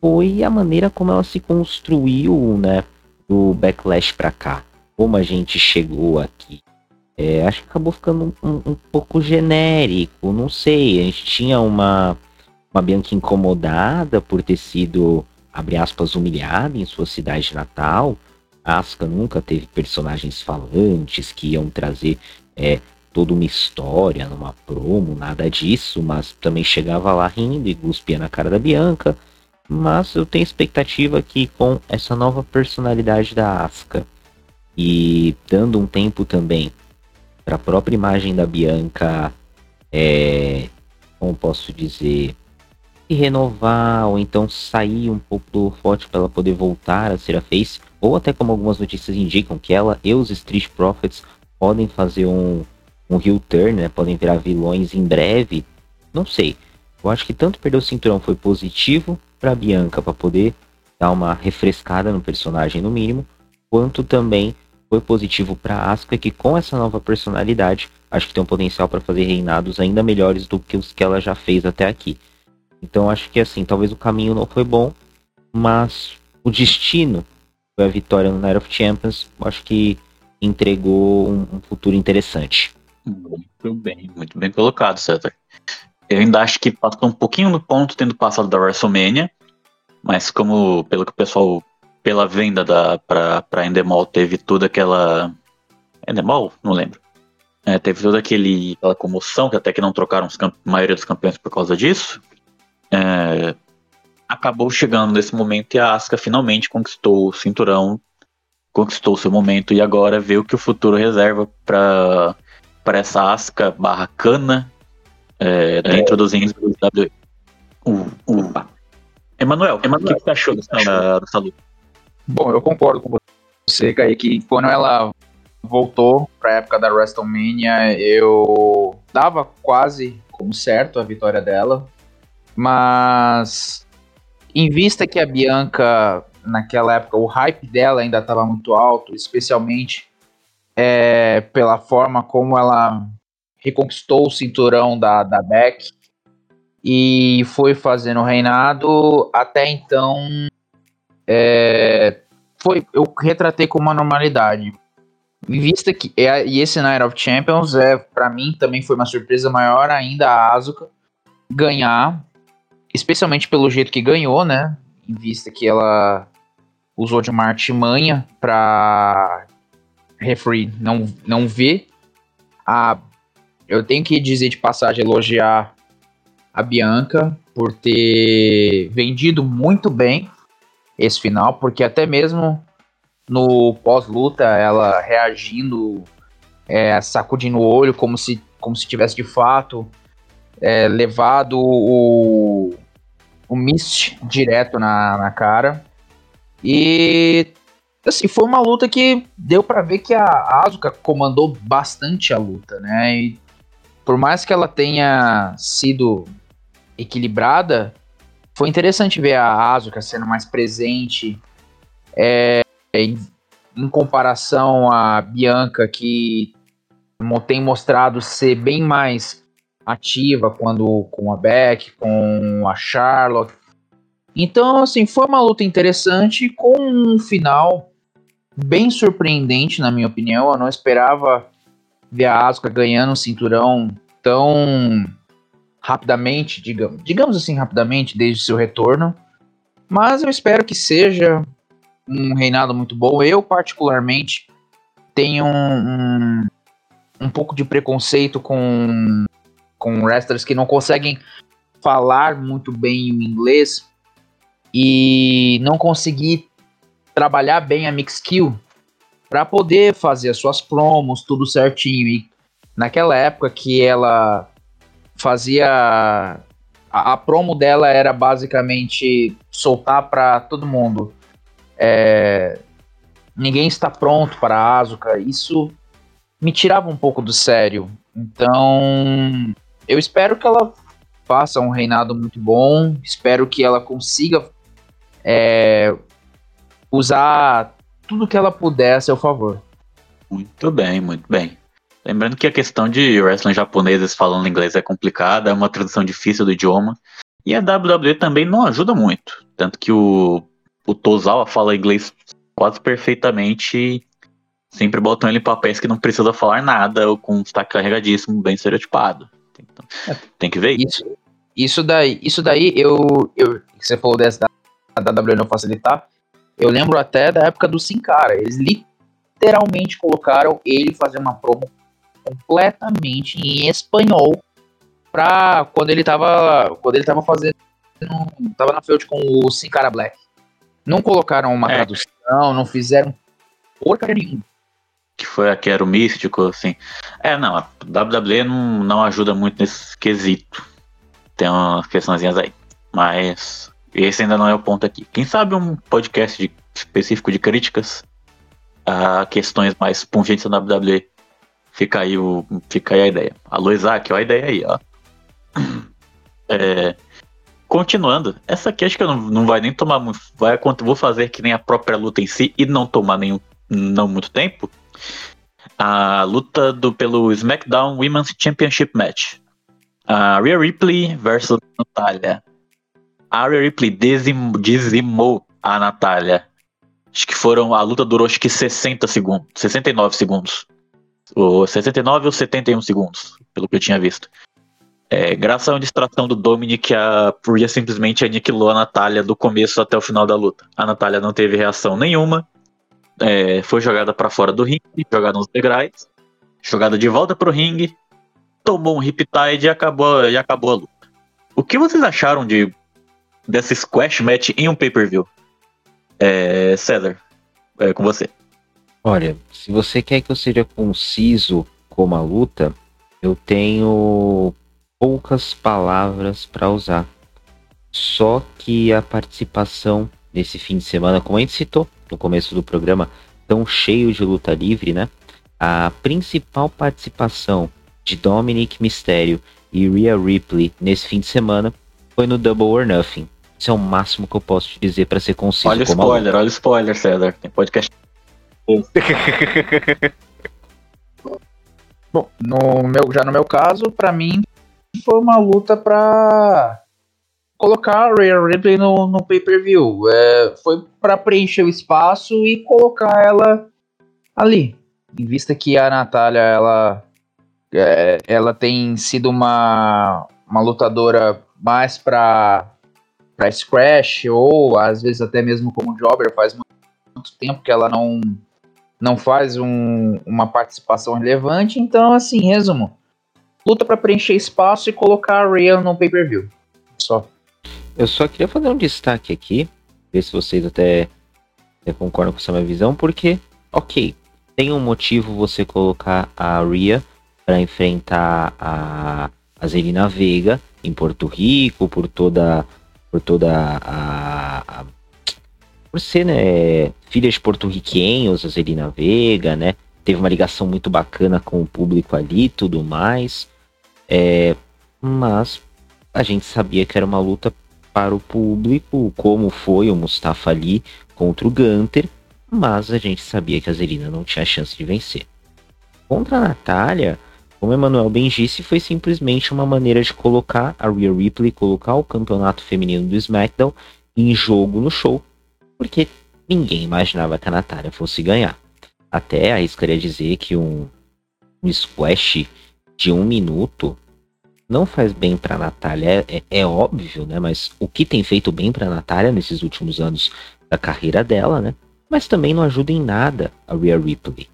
foi a maneira como ela se construiu, né? Do backlash pra cá. Como a gente chegou aqui. É, acho que acabou ficando um, um, um, pouco genérico, não sei. A gente tinha uma, uma Bianca incomodada por ter sido, abre aspas, humilhada em sua cidade natal. Asuka nunca teve personagens falantes que iam trazer é, toda uma história numa promo, nada disso, mas também chegava lá rindo e cuspia na cara da Bianca. Mas eu tenho expectativa que com essa nova personalidade da Asuka e dando um tempo também para a própria imagem da Bianca, é, como posso dizer, se renovar ou então sair um pouco do forte para ela poder voltar a ser a face, ou até como algumas notícias indicam que ela e os Street Profits podem fazer um, um heel turn, né? Podem virar vilões em breve. Não sei. Eu acho que tanto perder o cinturão foi positivo para Bianca para poder dar uma refrescada no personagem no mínimo, quanto também foi positivo para Asuka que com essa nova personalidade acho que tem um potencial para fazer reinados ainda melhores do que os que ela já fez até aqui. Então acho que assim, talvez o caminho não foi bom, mas o destino foi a vitória no Night of Champions. Acho que entregou um, um futuro interessante. Muito bem, muito bem colocado, César. Eu ainda acho que passou um pouquinho no ponto tendo passado da WrestleMania, mas como pelo que o pessoal, pela venda da para para Endemol teve toda aquela Endemol, não lembro. É, teve toda aquele, aquela comoção que até que não trocaram os a maioria dos campeões por causa disso é, acabou chegando nesse momento e a Asuka finalmente conquistou o cinturão, conquistou o seu momento e agora vê o que o futuro reserva para para essa Asuka barra cana é, dentro dos rings do WWE. Uh, uh. Emanuel, Emanuel, o que você achou dessa, dessa luta? Bom, eu concordo com você, Kaique. Quando ela voltou para a época da WrestleMania, eu dava quase como certo a vitória dela. Mas em vista que a Bianca, naquela época, o hype dela ainda estava muito alto, especialmente é, pela forma como ela reconquistou o cinturão da, da Beck e foi fazendo o reinado, até então é, foi, eu retratei com uma normalidade. Em vista que é, e esse Night of Champions é para mim também foi uma surpresa maior ainda a Asuka ganhar especialmente pelo jeito que ganhou, né? Em vista que ela usou de uma artimanha para referee não, não ver. A, eu tenho que dizer de passagem, elogiar a Bianca por ter vendido muito bem esse final, porque até mesmo no pós-luta, ela reagindo, é, sacudindo o olho, como se, como se tivesse de fato é, levado o, o mist direto na, na cara. E assim, foi uma luta que deu para ver que a Asuka comandou bastante a luta, né? E por mais que ela tenha sido equilibrada, foi interessante ver a Asuka sendo mais presente é, em, em comparação à Bianca, que tem mostrado ser bem mais ativa quando com a Beck, com a Charlotte. Então, assim, foi uma luta interessante com um final bem surpreendente, na minha opinião. Eu não esperava ver a Asuka ganhando um cinturão tão rapidamente, digamos, digamos assim, rapidamente, desde seu retorno. Mas eu espero que seja um reinado muito bom. Eu, particularmente, tenho um, um, um pouco de preconceito com, com wrestlers que não conseguem falar muito bem o inglês e não conseguir trabalhar bem a mix skill para poder fazer as suas promos, tudo certinho. E naquela época que ela fazia a, a promo dela era basicamente soltar para todo mundo. É, ninguém está pronto para a Asuka. Isso me tirava um pouco do sério. Então, eu espero que ela faça um reinado muito bom. Espero que ela consiga é, usar tudo que ela puder a seu favor. Muito bem, muito bem. Lembrando que a questão de wrestling japoneses falando inglês é complicada, é uma tradução difícil do idioma. E a WWE também não ajuda muito. Tanto que o, o Tozawa fala inglês quase perfeitamente. Sempre botam ele em papéis que não precisa falar nada, ou com um sotaque carregadíssimo, bem estereotipado. Então, tem que ver isso. Isso daí, isso daí eu, eu você falou dessa da, da WWE não facilitar. Eu lembro até da época do Sin Cara. Eles literalmente colocaram ele fazer uma promo completamente em espanhol pra quando ele tava. Quando ele tava fazendo. Tava na field com o Sin Cara Black. Não colocaram uma é. tradução, não fizeram porcaria nenhuma. Que foi a que era o místico, assim. É, não, a WWE não, não ajuda muito nesse quesito. Tem umas questõezinhas aí. Mas esse ainda não é o ponto aqui. Quem sabe um podcast de, específico de críticas a questões mais pungentes da WWE. Fica aí, o, fica aí a ideia. Alô, Isaac, ó a ideia aí, ó. É, continuando, essa aqui acho que eu não, não vai nem tomar muito. Vai, vou fazer que nem a própria luta em si e não tomar nenhum não muito tempo. A luta do, pelo SmackDown Women's Championship Match. A Rhea Ripley versus Natália. A Ripley dizim, dizimou a Natália. Acho que foram. A luta durou acho que 60 segundos. 69 segundos. Ou 69 ou 71 segundos, pelo que eu tinha visto. É, graças à distração do Dominic, a Rhea simplesmente aniquilou a Natália do começo até o final da luta. A Natália não teve reação nenhuma. É, foi jogada para fora do ringue, jogada nos degraus, jogada de volta pro ringue, tomou um riptide e acabou, e acabou a luta. O que vocês acharam de dessa squash match em um pay-per-view? É, César, é com você. Olha, se você quer que eu seja conciso como a luta, eu tenho poucas palavras para usar. Só que a participação nesse fim de semana, como a gente citou no começo do programa, tão cheio de luta livre, né? A principal participação de Dominic Mysterio e Rhea Ripley nesse fim de semana foi no Double or Nothing. Isso é o máximo que eu posso te dizer para ser conciso. Olha o spoiler, olha o spoiler, César. Tem podcast. Bom, no meu, já no meu caso, para mim foi uma luta para colocar a Rhea Ripley no, no pay-per-view. É, foi para preencher o espaço e colocar ela ali. Em vista que a Natália, ela, é, ela tem sido uma, uma lutadora mais para para Scratch ou às vezes até mesmo como Jobber faz muito, tempo que ela não não faz um, uma participação relevante. Então, assim, resumo: luta para preencher espaço e colocar a Rhea no pay-per-view. Só. Eu só queria fazer um destaque aqui, ver se vocês até, até concordam com essa minha visão, porque, ok, tem um motivo você colocar a Rhea para enfrentar a, a Zelina Veiga em Porto Rico, por toda por toda a, a, por ser, né, filha de porto-riquenhos, a Zelina Vega, né? Teve uma ligação muito bacana com o público ali tudo mais. É, mas a gente sabia que era uma luta para o público, como foi o Mustafa Ali contra o Gunter, mas a gente sabia que a Zelina não tinha chance de vencer. Contra a Natália, como Emanuel bem disse, foi simplesmente uma maneira de colocar a Rhea Ripley, colocar o campeonato feminino do SmackDown em jogo no show, porque ninguém imaginava que a Natália fosse ganhar. Até arriscaria dizer que um, um squash de um minuto não faz bem para a Natália, é, é, óbvio, né? Mas o que tem feito bem para a Natália nesses últimos anos da carreira dela, né? Mas também não ajuda em nada a Rhea Ripley.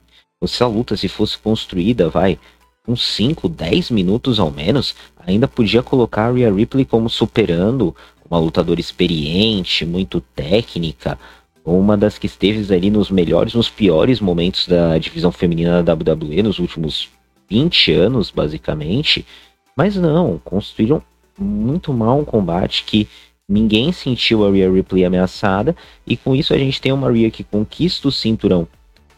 Se a luta se fosse construída, vai, uns 5, 10 minutos ao menos, ainda podia colocar a Rhea Ripley como superando uma lutadora experiente, muito técnica, uma das que esteve ali nos melhores, nos piores momentos da divisão feminina da WWE nos últimos 20 anos, basicamente. Mas não, construíram muito mal um combate que ninguém sentiu a Rhea Ripley ameaçada, e com isso a gente tem uma Rhea que conquista o cinturão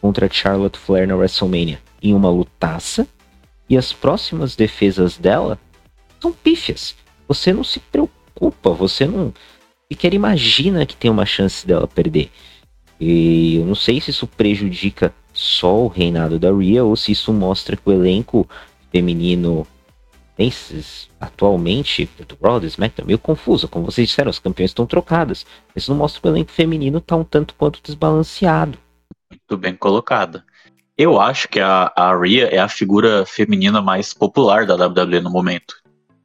contra Charlotte Flair na WrestleMania em uma lutaça, e as próximas defesas dela são pífias. Você não se preocupa, você não sequer imagina que tem uma chance dela perder. E eu não sei se isso prejudica só o reinado da Rhea ou se isso mostra que o elenco feminino atualmente do Raw, do SmackDown, meio confuso. Como vocês disseram, os campeões estão trocadas. Isso não mostra que o elenco feminino está um tanto quanto desbalanceado. Muito bem colocado. Eu acho que a, a Rhea é a figura feminina mais popular da WWE no momento.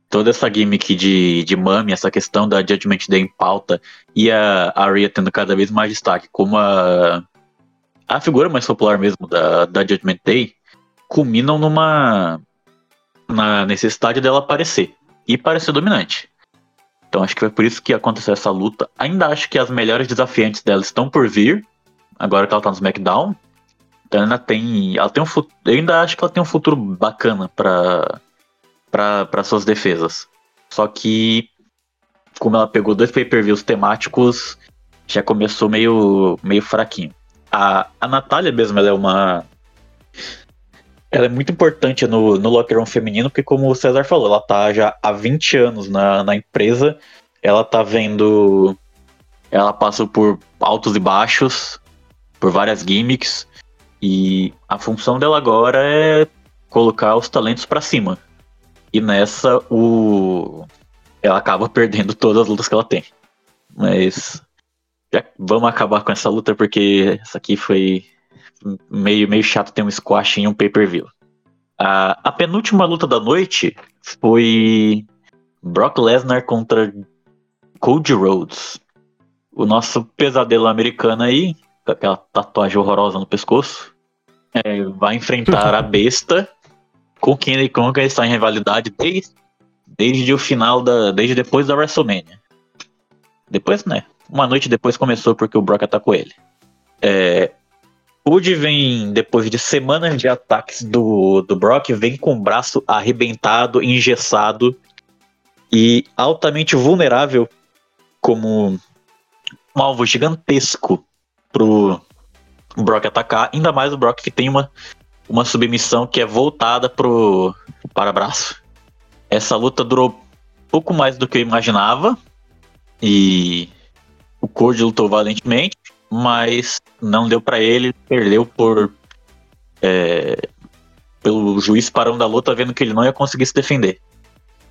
Toda essa gimmick de, de mami, essa questão da Judgment Day em pauta e a, a Rhea tendo cada vez mais destaque como a, a figura mais popular mesmo da, da Judgment Day, culminam numa na necessidade dela aparecer e parecer dominante. Então acho que foi por isso que aconteceu essa luta. Ainda acho que as melhores desafiantes dela estão por vir, agora que ela tá no SmackDown. Ainda tem, ela tem um futuro, eu ainda acho que ela tem um futuro bacana para para suas defesas. Só que como ela pegou dois pay-per-views temáticos, já começou meio meio fraquinho. A, a Natália mesmo, ela é uma ela é muito importante no, no locker room feminino, porque como o César falou, ela tá já há 20 anos na, na empresa, ela tá vendo. Ela passou por altos e baixos, por várias gimmicks, e a função dela agora é colocar os talentos para cima. E nessa, o ela acaba perdendo todas as lutas que ela tem. Mas já vamos acabar com essa luta porque essa aqui foi meio, meio chato ter um squash em um pay-per-view. A, a penúltima luta da noite foi Brock Lesnar contra Cody Rhodes. O nosso pesadelo americano aí, com aquela tatuagem horrorosa no pescoço, é, vai enfrentar a besta com quem ele, ele está em rivalidade desde, desde o final da. desde depois da WrestleMania. Depois, né? Uma noite depois começou porque o Brock atacou ele. É, Wood vem, depois de semanas de ataques do, do Brock, vem com o braço arrebentado, engessado e altamente vulnerável como um alvo gigantesco pro Brock atacar. Ainda mais o Brock que tem uma, uma submissão que é voltada pro para braço. Essa luta durou pouco mais do que eu imaginava e o Cody lutou valentemente mas não deu para ele, perdeu por é, pelo juiz parando a luta, vendo que ele não ia conseguir se defender.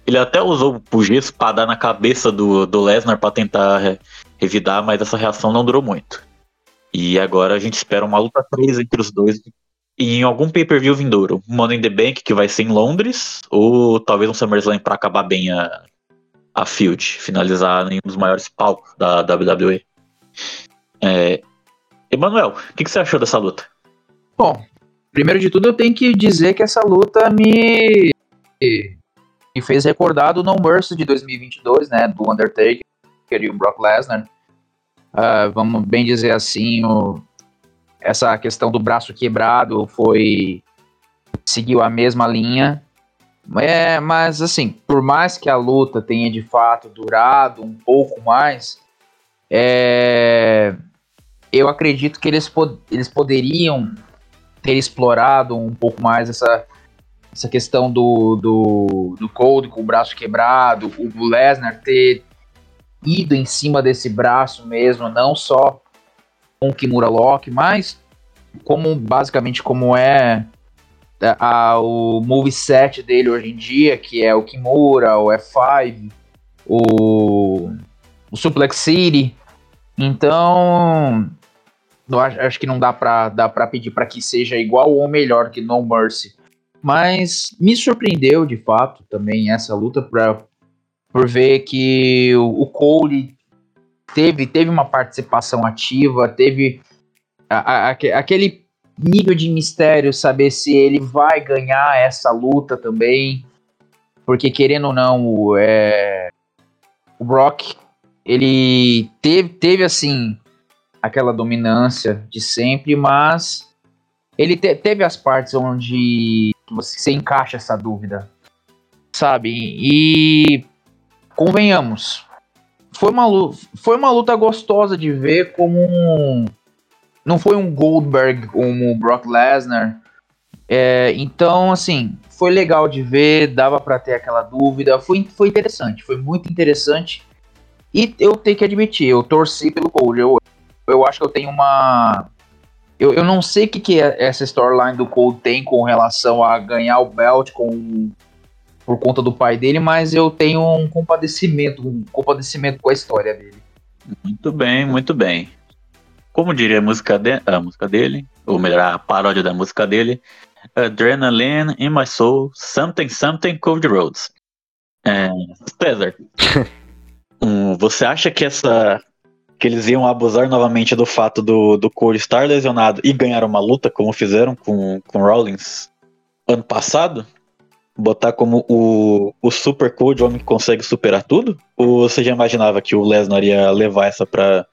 Ele até usou o gesso para dar na cabeça do, do Lesnar para tentar revidar, mas essa reação não durou muito. E agora a gente espera uma luta 3 entre os dois em algum pay-per-view vindouro. Money in the Bank, que vai ser em Londres, ou talvez um SummerSlam para acabar bem a, a Field, finalizar em um dos maiores palcos da WWE. É... Emanuel, o que, que, você achou dessa luta? Bom, primeiro de tudo eu tenho que dizer que essa luta me, me fez recordar do No Mercy de 2022, né, do Undertaker e o Brock Lesnar. Uh, vamos bem dizer assim, o, essa questão do braço quebrado foi seguiu a mesma linha. É, mas assim, por mais que a luta tenha de fato durado um pouco mais, é, eu acredito que eles, pod eles poderiam ter explorado um pouco mais essa, essa questão do, do, do Cold com o braço quebrado, o Lesnar ter ido em cima desse braço mesmo, não só com Kimura Lock, mas como basicamente como é a, a, o moveset dele hoje em dia, que é o Kimura, o F5, o, o Suplex City. Então, acho, acho que não dá pra, dá pra pedir para que seja igual ou melhor que No Mercy. Mas me surpreendeu de fato também essa luta pra, por ver que o, Cole teve, teve uma participação ativa, teve a, a, aquele nível de mistério, saber se ele vai ganhar essa luta também. Porque querendo ou não, o, é, o Brock, ele teve, teve assim aquela dominância de sempre, mas ele te, teve as partes onde você encaixa essa dúvida, sabe? E convenhamos, foi uma, foi uma luta gostosa de ver como um, não foi um Goldberg como o Brock Lesnar. É, então, assim, foi legal de ver, dava para ter aquela dúvida, foi, foi interessante, foi muito interessante. E eu tenho que admitir, eu torci pelo Cold. Eu, eu acho que eu tenho uma. Eu, eu não sei o que, que essa storyline do Cold tem com relação a ganhar o belt com, por conta do pai dele, mas eu tenho um compadecimento, um compadecimento com a história dele. Muito bem, muito bem como diria a música, de, a música dele, ou melhor, a paródia da música dele, Adrenaline in my soul, something something Code Roads. É, César, um, você acha que essa que eles iam abusar novamente do fato do, do Cole estar lesionado e ganhar uma luta, como fizeram com, com Rollins ano passado? Botar como o, o Super Code, o homem que consegue superar tudo? Ou você já imaginava que o Lesnar ia levar essa pra,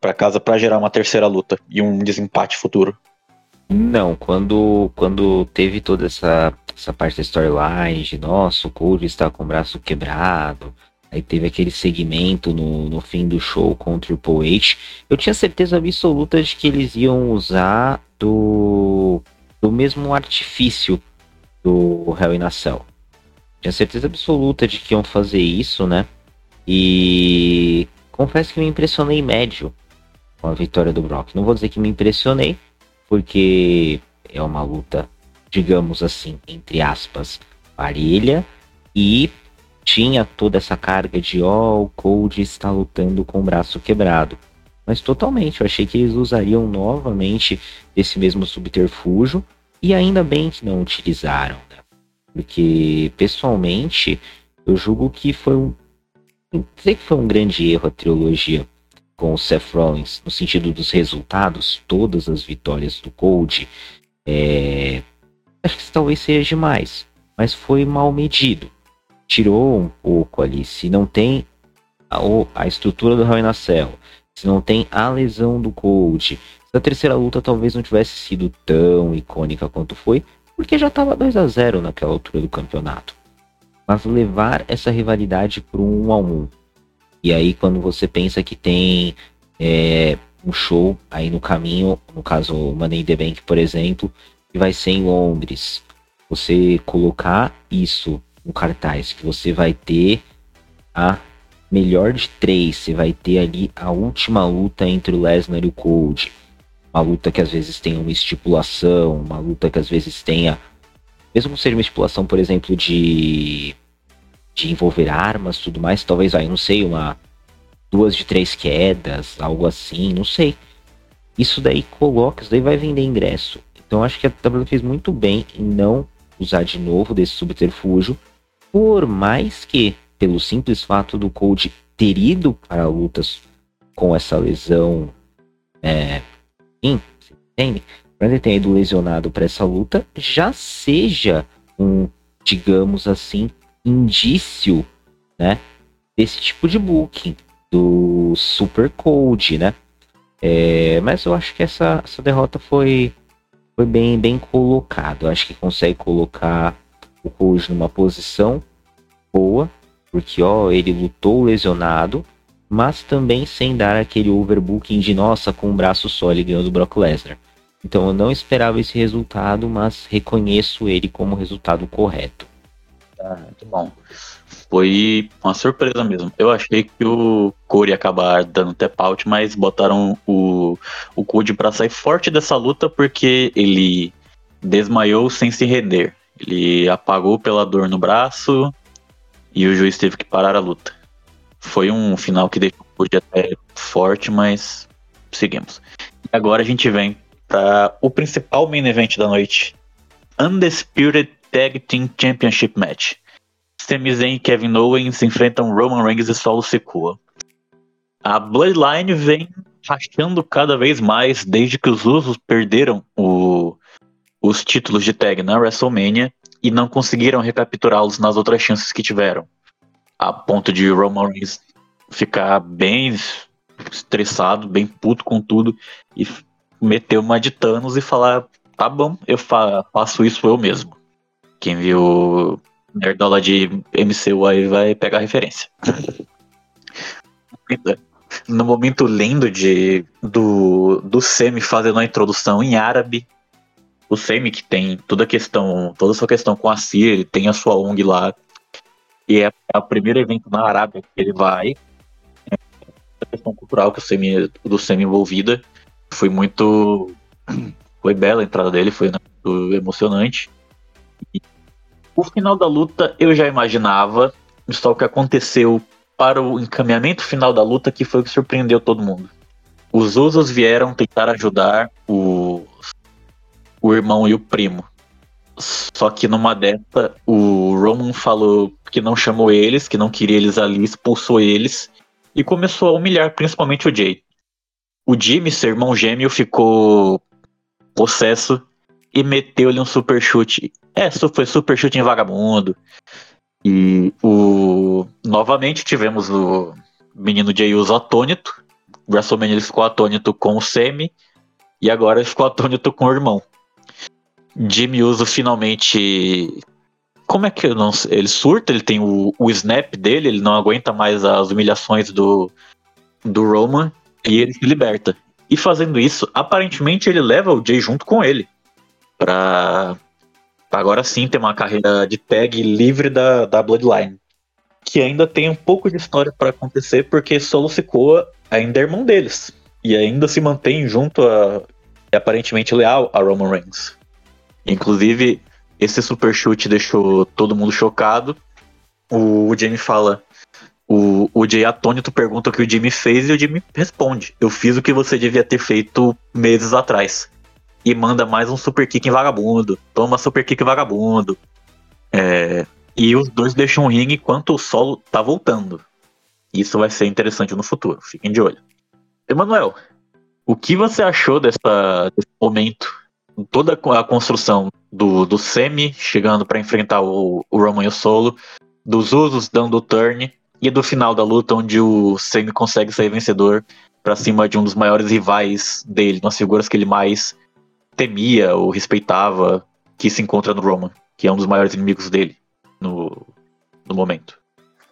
para casa para gerar uma terceira luta e um desempate futuro. Não, quando, quando teve toda essa, essa parte da storyline de nossa, o Cody está com o braço quebrado, aí teve aquele segmento no, no fim do show com o Triple H, eu tinha certeza absoluta de que eles iam usar do, do mesmo artifício do Hell in a Cell. Tinha certeza absoluta de que iam fazer isso, né? E confesso que me impressionei médio com a vitória do Brock. Não vou dizer que me impressionei, porque é uma luta, digamos assim, entre aspas, parelha e tinha toda essa carga de ó, oh, o Cold está lutando com o braço quebrado. Mas totalmente, eu achei que eles usariam novamente esse mesmo subterfúgio e ainda bem que não utilizaram, né? Porque pessoalmente eu julgo que foi um. Sei que foi um grande erro a trilogia com o Seth Rollins no sentido dos resultados, todas as vitórias do Cold, é... acho que talvez seja demais, mas foi mal medido. Tirou um pouco ali. Se não tem a, a estrutura do Hell in a Cell, se não tem a lesão do Cold, se a terceira luta talvez não tivesse sido tão icônica quanto foi, porque já estava 2 a 0 naquela altura do campeonato. Mas levar essa rivalidade para um 1 a 1 e aí, quando você pensa que tem é, um show aí no caminho, no caso o Money in the Bank, por exemplo, que vai ser em Londres, você colocar isso no cartaz, que você vai ter a melhor de três, você vai ter ali a última luta entre o Lesnar e o Cold. Uma luta que às vezes tenha uma estipulação, uma luta que às vezes tenha, mesmo que seja uma estipulação, por exemplo, de de envolver armas, tudo mais, talvez aí, não sei, uma duas de três quedas, algo assim, não sei. Isso daí coloca, isso daí vai vender ingresso. Então acho que a WWE fez muito bem em não usar de novo desse subterfúgio, por mais que, pelo simples fato do Cold ter ido para lutas com essa lesão, é, sim, entende? Para ele ter ido lesionado para essa luta, já seja um, digamos assim, indício, né, desse tipo de booking do Super Cold, né? É, mas eu acho que essa, essa derrota foi, foi bem, bem colocado. Eu acho que consegue colocar o Cold numa posição boa, porque ó, ele lutou lesionado, mas também sem dar aquele overbooking de nossa, com um braço só ele do Brock Lesnar. Então eu não esperava esse resultado, mas reconheço ele como resultado correto. Ah, muito bom. Foi uma surpresa mesmo. Eu achei que o Corey ia acabar dando tap out, mas botaram o, o Cody pra sair forte dessa luta porque ele desmaiou sem se render. Ele apagou pela dor no braço e o juiz teve que parar a luta. Foi um final que deixou o Cody até forte, mas seguimos. E agora a gente vem para o principal main event da noite. Undisputed Tag Team Championship Match. Sami Zayn e Kevin Owens enfrentam Roman Reigns e Solo Sikoa. A Bloodline vem rachando cada vez mais desde que os Usos perderam o, os títulos de tag na WrestleMania e não conseguiram recapturá-los nas outras chances que tiveram. A ponto de Roman Reigns ficar bem estressado, bem puto com tudo e meter uma de Thanos e falar: tá bom, eu fa faço isso eu mesmo. Quem viu Nerdola de MCU aí vai pegar a referência. no momento lindo de, do, do Semi fazendo a introdução em árabe. O Semi que tem toda a questão, toda a sua questão com a Síria, ele tem a sua ONG lá. E é, é o primeiro evento na Arábia que ele vai. É a questão cultural que o Semi, do Semi envolvida. Foi muito. Foi bela a entrada dele, foi muito emocionante. E o final da luta eu já imaginava, só o que aconteceu para o encaminhamento final da luta que foi o que surpreendeu todo mundo. Os Usos vieram tentar ajudar o, o irmão e o primo. Só que numa dessa, o Roman falou que não chamou eles, que não queria eles ali, expulsou eles e começou a humilhar principalmente o Jay. O Jimmy, seu irmão gêmeo, ficou possesso e meteu-lhe um super chute. É, foi super chute em vagabundo. E o novamente tivemos o menino Jay Uso atônito. WrestleMania ele ficou atônito com o Semi. E agora ficou atônito com o irmão. Jimmy Uso finalmente. Como é que eu não sei? Ele surta, ele tem o, o snap dele, ele não aguenta mais as humilhações do, do Roman e ele se liberta. E fazendo isso, aparentemente ele leva o Jay junto com ele. Pra agora sim ter uma carreira de tag livre da, da Bloodline. Que ainda tem um pouco de história para acontecer, porque Solo Sikoa ainda é irmão deles. E ainda se mantém junto a. aparentemente leal a Roman Reigns. Inclusive, esse super chute deixou todo mundo chocado. O, Jamie fala. O, o Jay atônito pergunta o que o Jimmy fez e o Jimmy responde: Eu fiz o que você devia ter feito meses atrás e manda mais um super kick em vagabundo. Toma super kick vagabundo. É, e os dois deixam o ringue enquanto o solo tá voltando. Isso vai ser interessante no futuro. Fiquem de olho. Emanuel, o que você achou dessa, desse momento? Toda a construção do, do Semi chegando para enfrentar o, o Roman e o Solo, dos Usos dando o turn e do final da luta onde o Semi consegue sair vencedor para cima de um dos maiores rivais dele, nas figuras que ele mais temia ou respeitava que se encontra no Roman, que é um dos maiores inimigos dele no, no momento.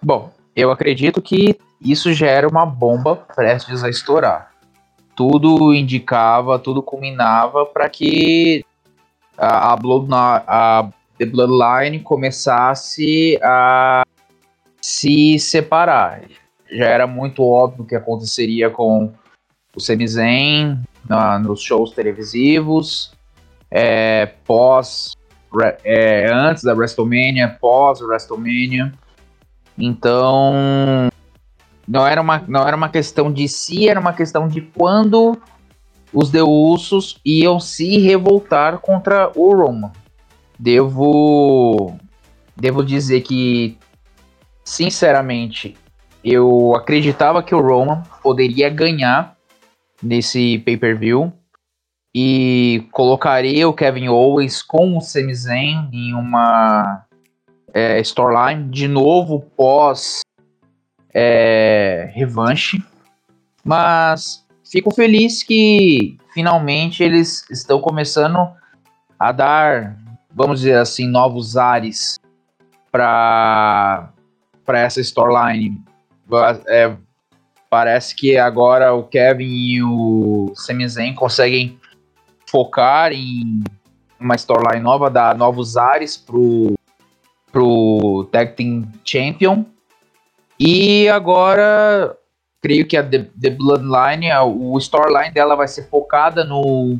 Bom, eu acredito que isso já era uma bomba prestes a estourar. Tudo indicava, tudo culminava para que a, a, Blood, a The Bloodline começasse a se separar. Já era muito óbvio que aconteceria com o na, nos shows televisivos, é, pós, é, antes da WrestleMania, pós WrestleMania. Então, não era, uma, não era uma questão de si, era uma questão de quando os Deussos iam se revoltar contra o Roman. Devo, devo dizer que, sinceramente, eu acreditava que o Roman poderia ganhar nesse pay-per-view. E colocaria o Kevin Owens com o Sami Zayn em uma é, storyline de novo pós é, revanche. Mas fico feliz que finalmente eles estão começando a dar, vamos dizer assim, novos ares para para essa storyline. É, Parece que agora o Kevin e o Sami conseguem focar em uma storyline nova, dar novos ares pro, pro Tag Team Champion. E agora, creio que a The, The Bloodline, a, o storyline dela vai ser focada no,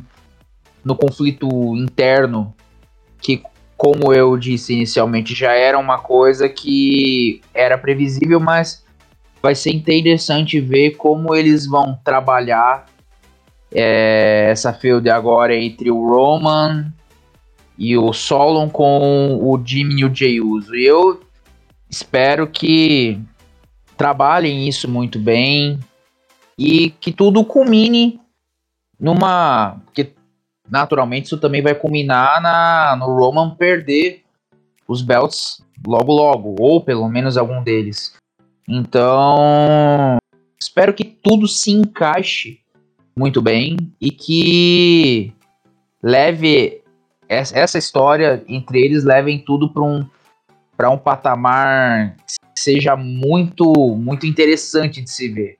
no conflito interno, que, como eu disse inicialmente, já era uma coisa que era previsível, mas vai ser interessante ver como eles vão trabalhar é, essa field agora entre o Roman e o Solon com o Jimmy e o Jey Uso. E eu espero que trabalhem isso muito bem e que tudo culmine numa. que naturalmente isso também vai culminar na, no Roman perder os belts logo logo, ou pelo menos algum deles. Então, espero que tudo se encaixe muito bem e que leve essa história entre eles levem tudo para um para um patamar seja muito muito interessante de se ver.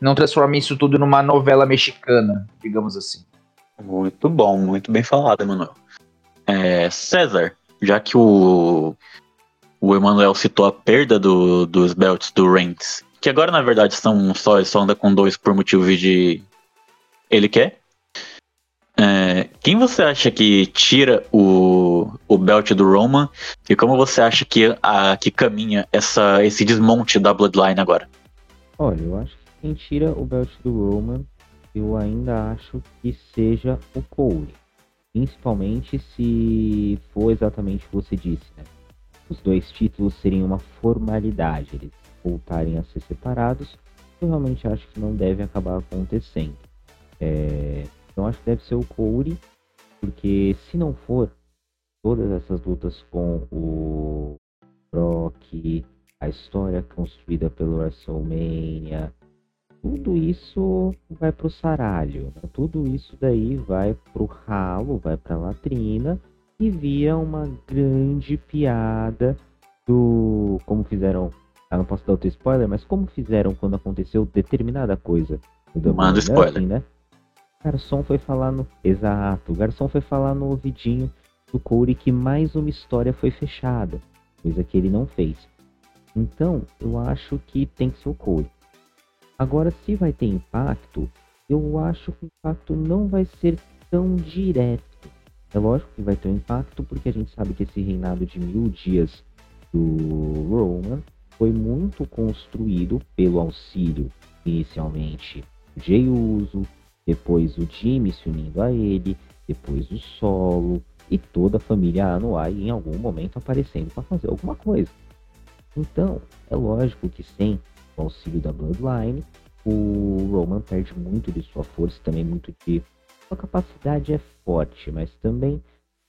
Não transforme isso tudo numa novela mexicana, digamos assim. Muito bom, muito bem falado, Emanuel. É, César, já que o, o Emanuel citou a perda do, dos belts do Reigns, que agora na verdade são só, só anda com dois por motivo de ele quer. É, quem você acha que tira o, o belt do Roman e como você acha que, a, que caminha essa, esse desmonte da Bloodline agora? Olha, eu acho que quem tira o belt do Roman, eu ainda acho que seja o Cole. Principalmente se for exatamente o que você disse, né? Os dois títulos seriam uma formalidade, eles voltarem a ser separados. Eu realmente acho que não deve acabar acontecendo. É, então acho que deve ser o Corey, porque se não for, todas essas lutas com o Brock, a história construída pelo WrestleMania, tudo isso vai pro saralho, né? tudo isso daí vai pro ralo, vai pra latrina e vira uma grande piada do como fizeram, ah, não posso dar outro spoiler, mas como fizeram quando aconteceu determinada coisa. Manda spoiler. né? garçom foi falar no. Exato, o garçom foi falar no ouvidinho do Corey que mais uma história foi fechada, coisa que ele não fez. Então, eu acho que tem que ser o Corey. Agora, se vai ter impacto, eu acho que o impacto não vai ser tão direto. É lógico que vai ter um impacto, porque a gente sabe que esse reinado de mil dias do Roman foi muito construído pelo auxílio, inicialmente, de Uso, depois o Jimmy se unindo a ele, depois o Solo e toda a família Anoa'i em algum momento aparecendo para fazer alguma coisa. Então, é lógico que sem o auxílio da Bloodline, o Roman perde muito de sua força, também muito de sua capacidade é forte, mas também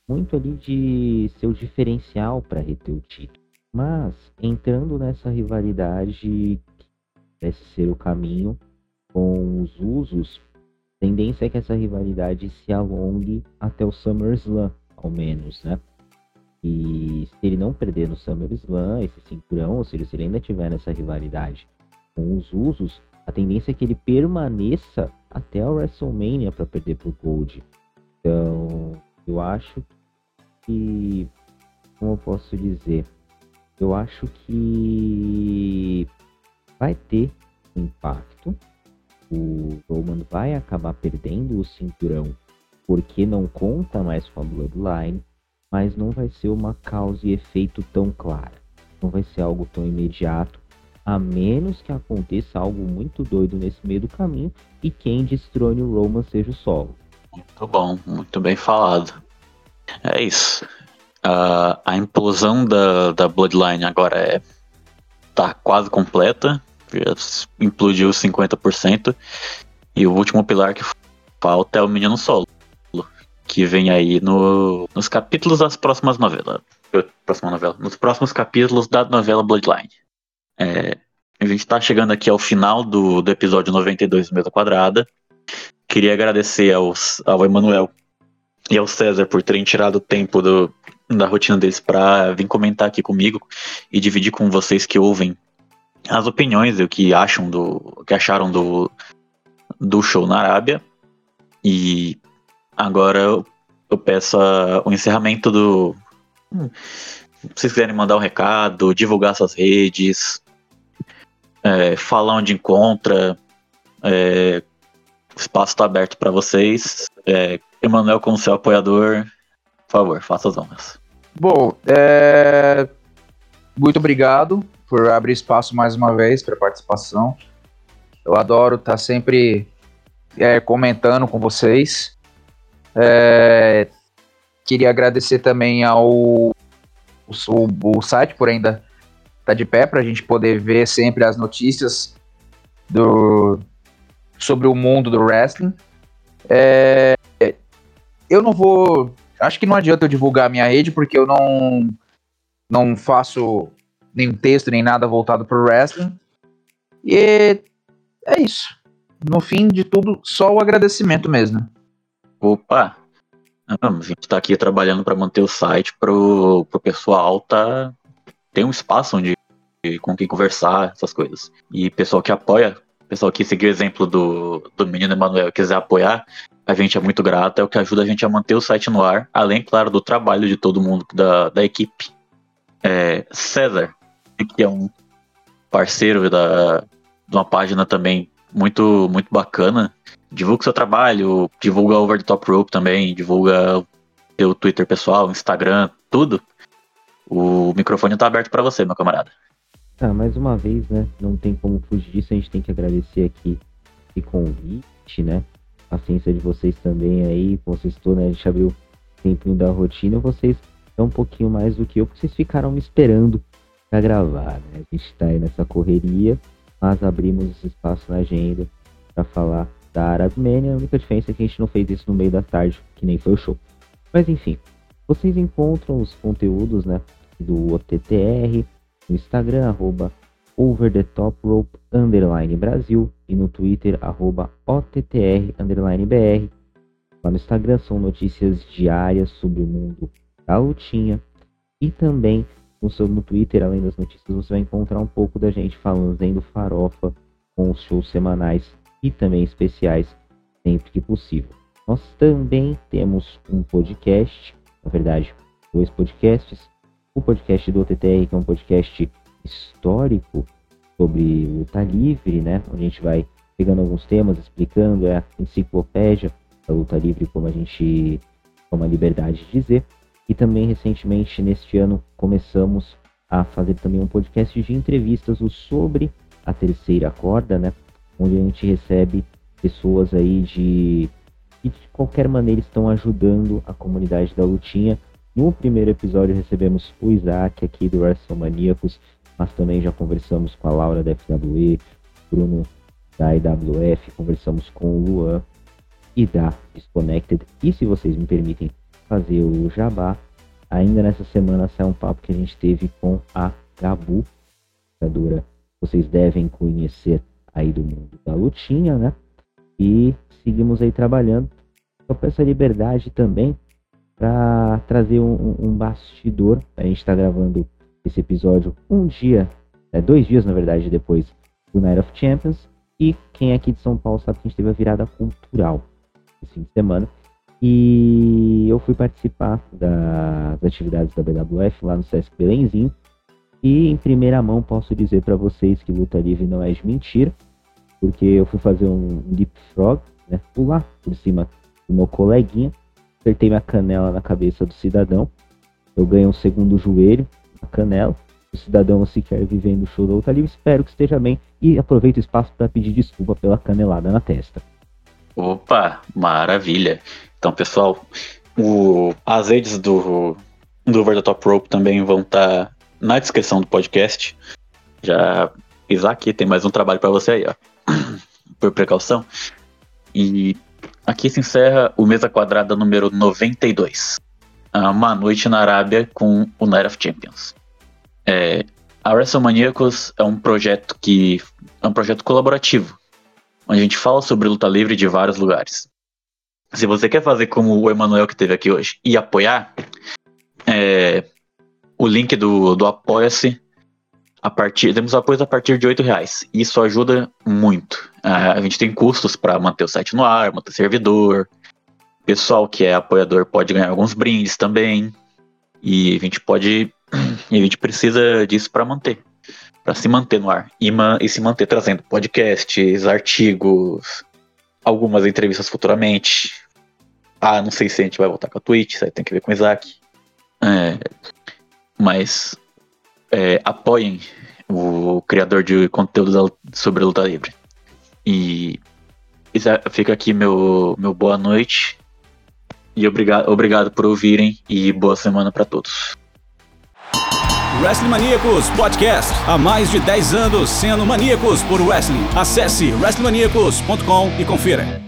muito ali de seu diferencial para reter o título. Mas entrando nessa rivalidade que parece ser o caminho com os usos tendência é que essa rivalidade se alongue até o SummerSlam, ao menos, né? E se ele não perder no SummerSlam, esse cinturão, ou seja, se ele ainda tiver nessa rivalidade com os usos, a tendência é que ele permaneça até a WrestleMania para perder pro Gold. Então, eu acho que. Como eu posso dizer? Eu acho que vai ter impacto o Roman vai acabar perdendo o cinturão porque não conta mais com a Bloodline, mas não vai ser uma causa e efeito tão clara. Não vai ser algo tão imediato, a menos que aconteça algo muito doido nesse meio do caminho e quem destrone o Roman seja o solo. Muito bom, muito bem falado. É isso. Uh, a implosão da, da Bloodline agora é tá quase completa implodiu 50%. E o último pilar que falta é o Menino Solo, que vem aí no, nos capítulos das próximas novelas. Próxima novela. Nos próximos capítulos da novela Bloodline. É, a gente está chegando aqui ao final do, do episódio 92 do Mesa Quadrada. Queria agradecer aos, ao Emanuel e ao César por terem tirado o tempo do, da rotina deles para vir comentar aqui comigo e dividir com vocês que ouvem as opiniões e o que acham do. que acharam do, do show na Arábia. E agora eu, eu peço a- o encerramento do. Hum, Se vocês quiserem mandar um recado, divulgar suas redes, é, falar onde encontra, é, o espaço está aberto para vocês. É, Emanuel, como seu apoiador, por favor, faça as honras. Bom, é, muito obrigado por abrir espaço mais uma vez para participação. Eu adoro estar sempre é, comentando com vocês. É, queria agradecer também ao o, o site por ainda estar de pé para a gente poder ver sempre as notícias do, sobre o mundo do wrestling. É, eu não vou acho que não adianta eu divulgar a minha rede, porque eu não, não faço nenhum texto, nem nada voltado pro wrestling. E é isso. No fim de tudo, só o agradecimento mesmo. Opa! A gente tá aqui trabalhando para manter o site pro, pro pessoal tá ter um espaço onde com quem conversar, essas coisas. E pessoal que apoia, pessoal que seguiu o exemplo do, do menino Emanuel quiser apoiar, a gente é muito grato, é o que ajuda a gente a manter o site no ar, além, claro, do trabalho de todo mundo da, da equipe. É, César, que é um parceiro da, de uma página também muito, muito bacana. Divulga seu trabalho, divulga Over the Top Rope também, divulga o seu Twitter pessoal, Instagram, tudo. O microfone tá aberto para você, meu camarada. Ah, mais uma vez, né? Não tem como fugir disso, a gente tem que agradecer aqui esse convite, né? A paciência de vocês também aí, vocês estão, né? A gente abriu o tempinho da rotina, vocês são um pouquinho mais do que eu, porque vocês ficaram me esperando pra gravar, né? A gente tá aí nessa correria, mas abrimos esse espaço na agenda para falar da Arabmania. A única diferença é que a gente não fez isso no meio da tarde, que nem foi o show. Mas enfim, vocês encontram os conteúdos, né? Do OTTR no Instagram, arroba over the top rope underline Brasil e no Twitter, arroba OTTR underline BR. Lá no Instagram são notícias diárias sobre o mundo da lutinha e também no, seu, no Twitter, além das notícias, você vai encontrar um pouco da gente falando farofa com os shows semanais e também especiais sempre que possível. Nós também temos um podcast, na verdade, dois podcasts. O podcast do OTTR, que é um podcast histórico sobre luta livre, né? Onde a gente vai pegando alguns temas, explicando é a enciclopédia da luta livre, como a gente toma a liberdade de dizer. E também recentemente, neste ano, começamos a fazer também um podcast de entrevistas sobre a terceira corda, né? Onde a gente recebe pessoas aí de que de qualquer maneira estão ajudando a comunidade da lutinha. No primeiro episódio recebemos o Isaac aqui do WrestleManiacos, mas também já conversamos com a Laura da FWE, Bruno da IWF, conversamos com o Luan e da Disconnected. E se vocês me permitem fazer o jabá, ainda nessa semana sai um papo que a gente teve com a Gabu, jogadora vocês devem conhecer aí do mundo da lutinha, né? E seguimos aí trabalhando. Eu peço a liberdade também para trazer um, um, bastidor. A gente está gravando esse episódio um dia, é, dois dias na verdade, depois do Night of Champions. E quem é aqui de São Paulo sabe que a gente teve a virada cultural esse fim de semana. E eu fui participar das atividades da BWF lá no Sesc Belenzinho. E em primeira mão posso dizer para vocês que luta livre não é de mentira, porque eu fui fazer um leapfrog, né, pular por cima do meu coleguinha, acertei minha canela na cabeça do cidadão, eu ganhei um segundo joelho na canela, o cidadão sequer vivendo o show da luta livre, espero que esteja bem e aproveito o espaço para pedir desculpa pela canelada na testa. Opa, maravilha. Então, pessoal, o, as redes do, do Over the Top Rope também vão estar tá na descrição do podcast. Já Isaac, tem mais um trabalho para você aí, ó. Por precaução. E aqui se encerra o Mesa Quadrada número 92. Uma noite na Arábia com o Night of Champions. É, a WrestleManiacos é um projeto que é um projeto colaborativo, onde a gente fala sobre luta livre de vários lugares. Se você quer fazer como o Emanuel que teve aqui hoje e apoiar, é, o link do, do Apoia-se a partir, temos a partir de R$ reais. Isso ajuda muito. Uh, a gente tem custos para manter o site no ar, manter o servidor. Pessoal que é apoiador pode ganhar alguns brindes também. E a gente pode. A gente precisa disso para manter. Para se manter no ar. E, e se manter trazendo podcasts, artigos, algumas entrevistas futuramente. Ah, não sei se a gente vai voltar com a Twitch, isso aí tem que ver com o Isaac. É, mas é, apoiem o criador de conteúdo sobre a luta livre. E fica aqui meu, meu boa noite. E obrigado, obrigado por ouvirem e boa semana para todos. Wrestling Maníacos Podcast. Há mais de 10 anos sendo maníacos por wrestling. Acesse wrestlingmaníacos.com e confira.